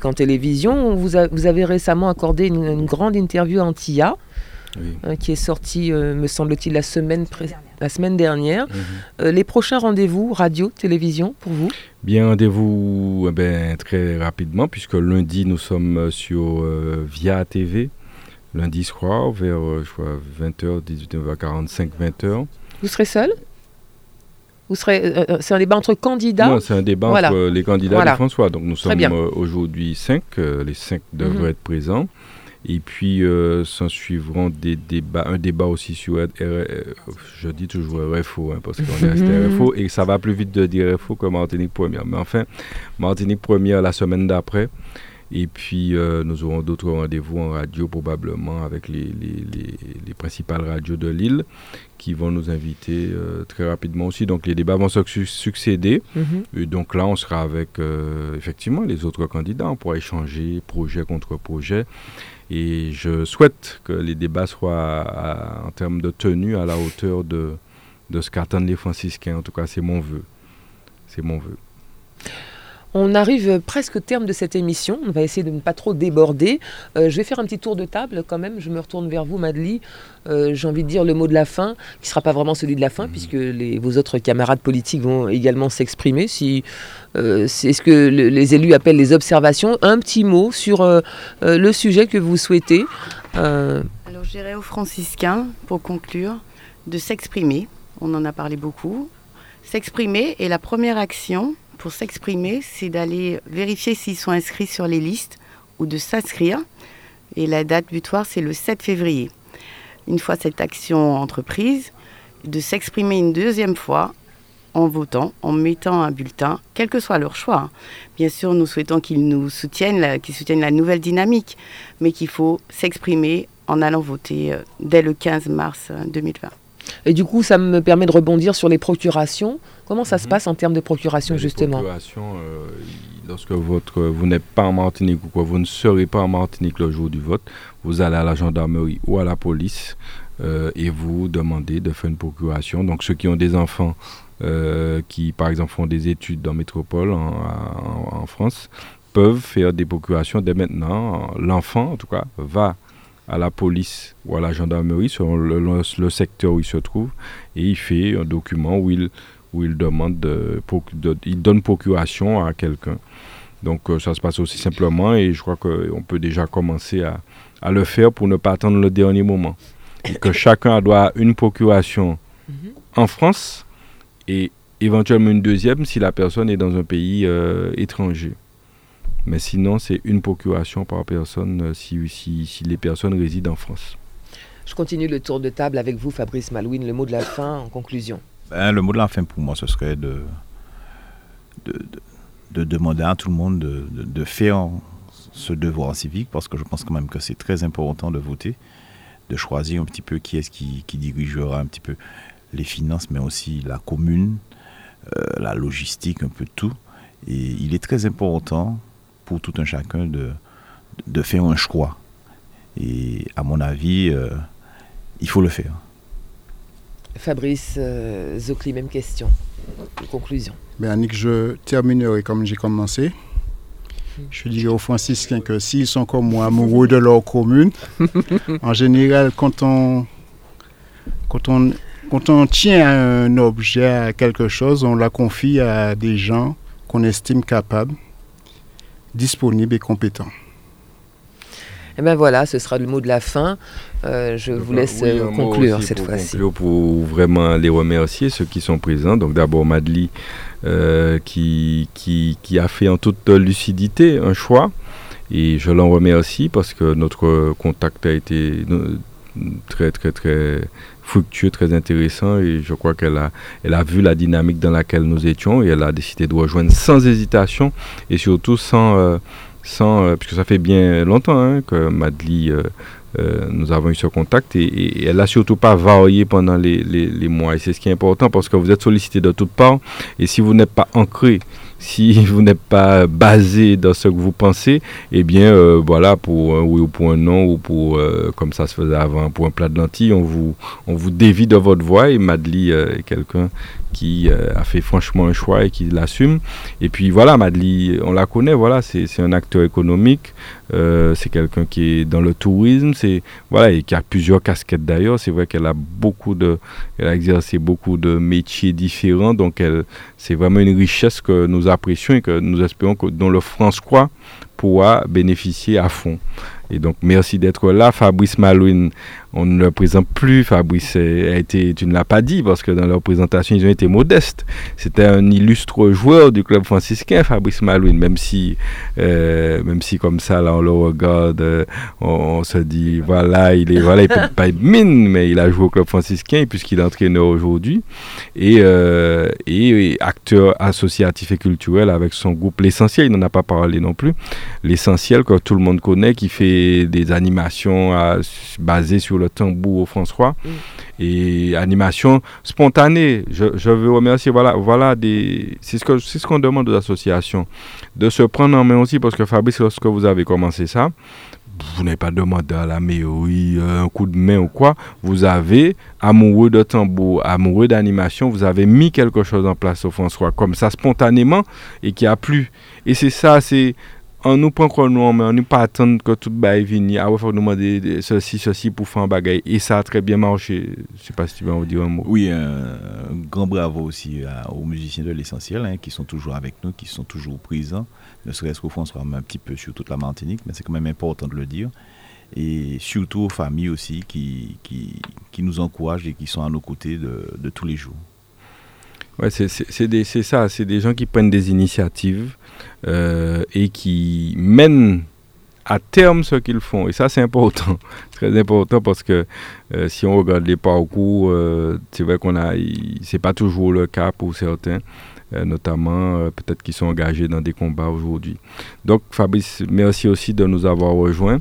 qu'en télévision. Vous, vous, avez récemment accordé une, grande interview à Antilla, euh, qui est sortie, me semble-t-il, la semaine la semaine dernière. Mhm. Euh, les prochains rendez-vous, radio, télévision, pour vous?
Bien, rendez-vous eh ben, très rapidement, puisque lundi, nous sommes sur euh, Via TV. Lundi soir, vers 20h, 18h, 45, 20h.
Vous serez seul? Vous serez, euh, c'est un débat entre candidats?
Non, c'est un débat entre les candidats de François. Donc nous sommes aujourd'hui cinq. les cinq devraient mhm. être présents. Et puis, euh, s'en suivront des débats, un débat aussi sur, je dis toujours RFO, hein, parce qu'on est resté [laughs] RFO, et ça va plus vite de dire RFO que Martinique Première. Mais enfin, Martinique Première la semaine d'après. Et puis, euh, nous aurons d'autres rendez-vous en radio, probablement, avec les, les, les, principales radios de l'île, qui vont nous inviter euh, très rapidement aussi. Donc, les débats vont se succéder. Mm-hmm. Et donc là, on sera avec, effectivement, les autres candidats. On pourra échanger projet contre projet. Et je souhaite que les débats soient, en termes de tenue, à la hauteur de, de ce qu'attendent les franciscains. En tout cas, c'est mon vœu. C'est mon vœu.
On arrive presque au terme de cette émission. On va essayer de ne pas trop déborder. Euh, je vais faire un petit tour de table quand même. Je me retourne vers vous, Madeleine. Euh, j'ai envie de dire le mot de la fin, qui ne sera pas vraiment celui de la fin, mmh. puisque les, vos autres camarades politiques vont également s'exprimer. Si, euh, c'est ce que les élus appellent les observations. Un petit mot sur le sujet que vous souhaitez.
Alors, j'irai aux franciscains, pour conclure, de s'exprimer. On en a parlé beaucoup. S'exprimer est la première action pour s'exprimer, c'est d'aller vérifier s'ils sont inscrits sur les listes ou de s'inscrire. Et la date butoir, c'est le 7 février. Une fois cette action entreprise, de s'exprimer une deuxième fois en votant, en mettant un bulletin, quel que soit leur choix. Bien sûr, nous souhaitons qu'ils nous soutiennent, qu'ils soutiennent la nouvelle dynamique, mais qu'il faut s'exprimer en allant voter euh, dès le 15 mars 2020.
Et du coup, ça me permet de rebondir sur les procurations. Comment ça se
Mhm.
passe en termes de procuration,
Les
justement
procurations, euh, lorsque votre, vous n'êtes pas en Martinique ou quoi, vous ne serez pas en Martinique le jour du vote, vous allez à la gendarmerie ou à la police euh, et vous demandez de faire une procuration. Donc ceux qui ont des enfants euh, qui, par exemple, font des études dans métropole en, en- en France, peuvent faire des procurations dès maintenant. L'enfant, en tout cas, va à la police ou à la gendarmerie selon le, le- le secteur où il se trouve et il fait un document où il où il demande de, proc- de- il donne procuration à quelqu'un. Donc euh, ça se passe aussi simplement et je crois qu'on peut déjà commencer à, à le faire pour ne pas attendre le dernier moment. Et que [coughs] chacun doit une procuration en France et éventuellement une deuxième si la personne est dans un pays euh, étranger. Mais sinon, c'est une procuration par personne euh, si, si, si les personnes résident en France.
Je continue le tour de table avec vous, Fabrice Malouine. Le mot de la fin en conclusion.
Ben, le mot de la fin pour moi, ce serait de, de, de- de demander à tout le monde de, de- de faire ce devoir civique, parce que je pense quand même que c'est très important de voter, de choisir un petit peu qui est-ce qui, qui dirigera un petit peu les finances, mais aussi la commune, euh, la logistique, un peu tout. Et il est très important pour tout un chacun de, de faire un choix. Et à mon avis, euh, il faut le faire.
Fabrice euh, Zocli, même question. Conclusion.
Ben, Annick, je terminerai comme j'ai commencé. Je dirais aux franciscains que s'ils sont comme moi amoureux de leur commune, [laughs] en général, quand on, quand, on, quand on tient à un objet, à quelque chose, on la confie à des gens qu'on estime capables, disponibles et compétents.
Et ben voilà, ce sera le mot de la fin. Euh, je vous laisse
Oui,
euh, conclure cette fois-ci.
conclure, Pour vraiment les remercier, ceux qui sont présents. Donc d'abord Madly, euh, qui, qui, qui a fait en toute lucidité un choix. Et je l'en remercie parce que notre contact a été très, très, très fructueux, très intéressant. Et je crois qu'elle a, elle a vu la dynamique dans laquelle nous étions et elle a décidé de rejoindre sans hésitation et surtout sans... euh, sans euh, puisque ça fait bien longtemps hein, que Madly euh, nous avons eu ce contact et, elle n'a surtout pas varié pendant les- les mois. Et c'est ce qui est important parce que vous êtes sollicité de toutes parts et si vous n'êtes pas ancré, si vous n'êtes pas basé dans ce que vous pensez, eh bien euh, voilà, pour un oui ou pour un non ou pour, euh, comme ça se faisait avant, pour un plat de lentilles, on vous, on vous dévie de votre voix et Madly euh, est quelqu'un qui a fait franchement un choix et qui l'assume. Et puis voilà, Madly, on la connaît, voilà, c'est un acteur économique, euh, c'est quelqu'un qui est dans le tourisme, c'est voilà, et qui a plusieurs casquettes d'ailleurs. C'est vrai qu'elle a beaucoup de, elle a exercé beaucoup de métiers différents, donc elle, c'est vraiment une richesse que nous apprécions et que nous espérons que dont le France croit pourra bénéficier à fond. Et donc merci d'être là, Fabrice Malouine. On ne le présente plus. Fabrice a été, tu ne l'as pas dit parce que dans leur présentation ils ont été modestes. C'était un illustre joueur du club franciscain, Fabrice Malouine. Même si, euh, même si comme ça là on le regarde, euh, on, se dit voilà il est voilà il peut pas être mine, mais il a joué au club franciscain puisqu'il est entraîneur aujourd'hui et, euh, et, et acteur associatif et culturel avec son groupe l'essentiel. Il n'en a pas parlé non plus. L'essentiel que tout le monde connaît, qui fait des animations basées sur le tambour au François et animation spontanée. Je, je veux remercier, voilà, voilà des, c'est ce c'est ce qu'on demande aux associations, de se prendre en main aussi parce que Fabrice, lorsque vous avez commencé ça, vous n'avez pas demandé à la mairie euh, un coup de main ou quoi. Vous avez, amoureux de tambour, amoureux d'animation, vous avez mis quelque chose en place au François, comme ça spontanément et qui a plu. Et c'est ça, c'est on nous prend quoi nous en main, on n'est pas attendre que tout bail vienne. Ah ouais, faut nous demander de- ceci, ceci pour faire un bagage. Et ça a très bien marché. Je sais pas si tu veux en dire un mot.
Oui, un grand bravo aussi à- aux musiciens de l'essentiel hein, qui sont toujours avec nous, qui sont toujours présents, ne serait-ce qu'au fond, on soit un petit peu sur toute la Martinique, mais c'est quand même important de le dire. Et surtout aux familles aussi qui, qui, nous encouragent et qui sont à nos côtés de tous les jours.
Ouais, c'est- ça, c'est des gens qui prennent des initiatives euh, et qui mènent à terme ce qu'ils font. Et ça, c'est important. [laughs] Très important parce que euh, si on regarde les parcours, euh, c'est vrai qu'on a, c'est pas toujours le cas pour certains, euh, notamment peut-être qui sont engagés dans des combats aujourd'hui. Donc, Fabrice, merci aussi de nous avoir rejoints.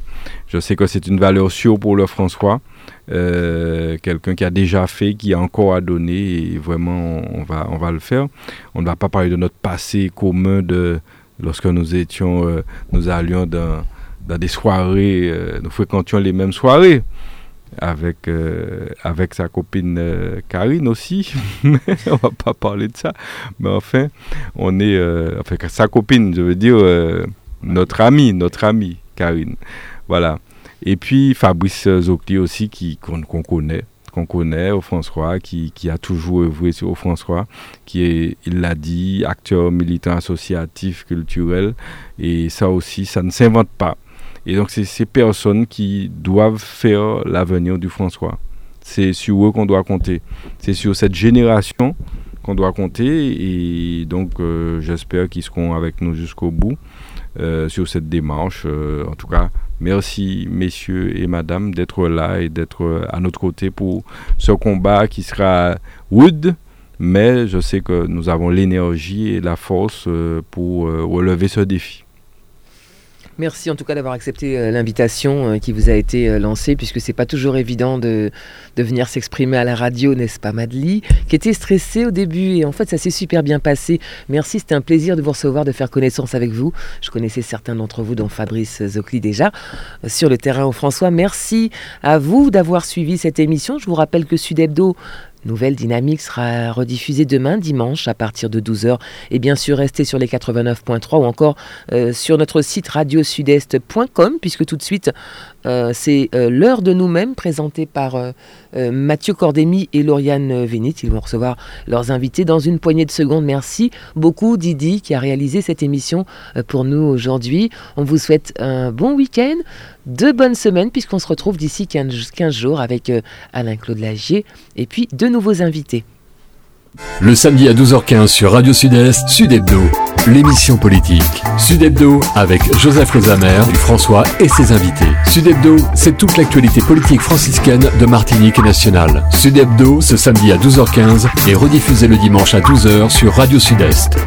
Je sais que c'est une valeur sûre pour le François. quelqu'un qui a déjà fait, qui a encore à donner, et vraiment, on va, on va le faire. On ne va pas parler de notre passé commun de lorsque nous étions, nous allions dans dans des soirées, euh, nous fréquentions les mêmes soirées avec, euh, avec sa copine euh, Karine aussi. [laughs] on va pas parler de ça. Mais enfin, on est. enfin, sa copine, je veux dire, notre amie, notre amie Karine. Voilà. Et puis Fabrice Zocli aussi, qu'on connaît qu'on connaît au François, qui, qui, a toujours œuvré au François, qui est, il l'a dit, acteur militant associatif, culturel. Et ça aussi, ça ne s'invente pas. Et donc, c'est ces personnes qui doivent faire l'avenir du François. C'est sur eux qu'on doit compter. C'est sur cette génération qu'on doit compter. Et donc, euh, j'espère qu'ils seront avec nous jusqu'au bout euh, sur cette démarche. Euh, en tout cas, merci, messieurs et madame, d'être là et d'être à notre côté pour ce combat qui sera rude. Mais je sais que nous avons l'énergie et la force pour relever ce défi.
Merci en tout cas d'avoir accepté euh, l'invitation euh, qui vous a été euh, lancée, puisque c'est pas toujours évident de, de venir s'exprimer à la radio, n'est-ce pas, Madly Qui était stressée au début et en fait ça s'est super bien passé. Merci, c'était un plaisir de vous recevoir, de faire connaissance avec vous. Je connaissais certains d'entre vous, dont Fabrice Zocli déjà, sur le terrain au François. Merci à vous d'avoir suivi cette émission. Je vous rappelle que Sud Hebdo Nouvelle Dynamique sera rediffusée demain, dimanche, à partir de 12h. Et bien sûr, restez sur les 89.3 ou encore euh, sur notre site radiosudest.com, puisque tout de suite, euh, c'est euh, l'heure de nous-mêmes, présentée par Mathieu Cordémy et Lauriane Vénit. Ils vont recevoir leurs invités dans une poignée de secondes. Merci beaucoup, Didi, qui a réalisé cette émission pour nous aujourd'hui. On vous souhaite un bon week-end, de bonnes semaines, puisqu'on se retrouve d'ici 15, 15 jours avec Alain-Claude Lagier et puis de nouveaux invités.
Le samedi à 12h15 sur Radio Sud-Est, Sud Hebdo, l'émission politique. Sud Hebdo avec Joseph Rosamer, François et ses invités. Sud Hebdo, c'est toute l'actualité politique franciscaine de Martinique nationale. Sud Hebdo, ce samedi à 12h15 et rediffusé le dimanche à 12h sur Radio Sud-Est.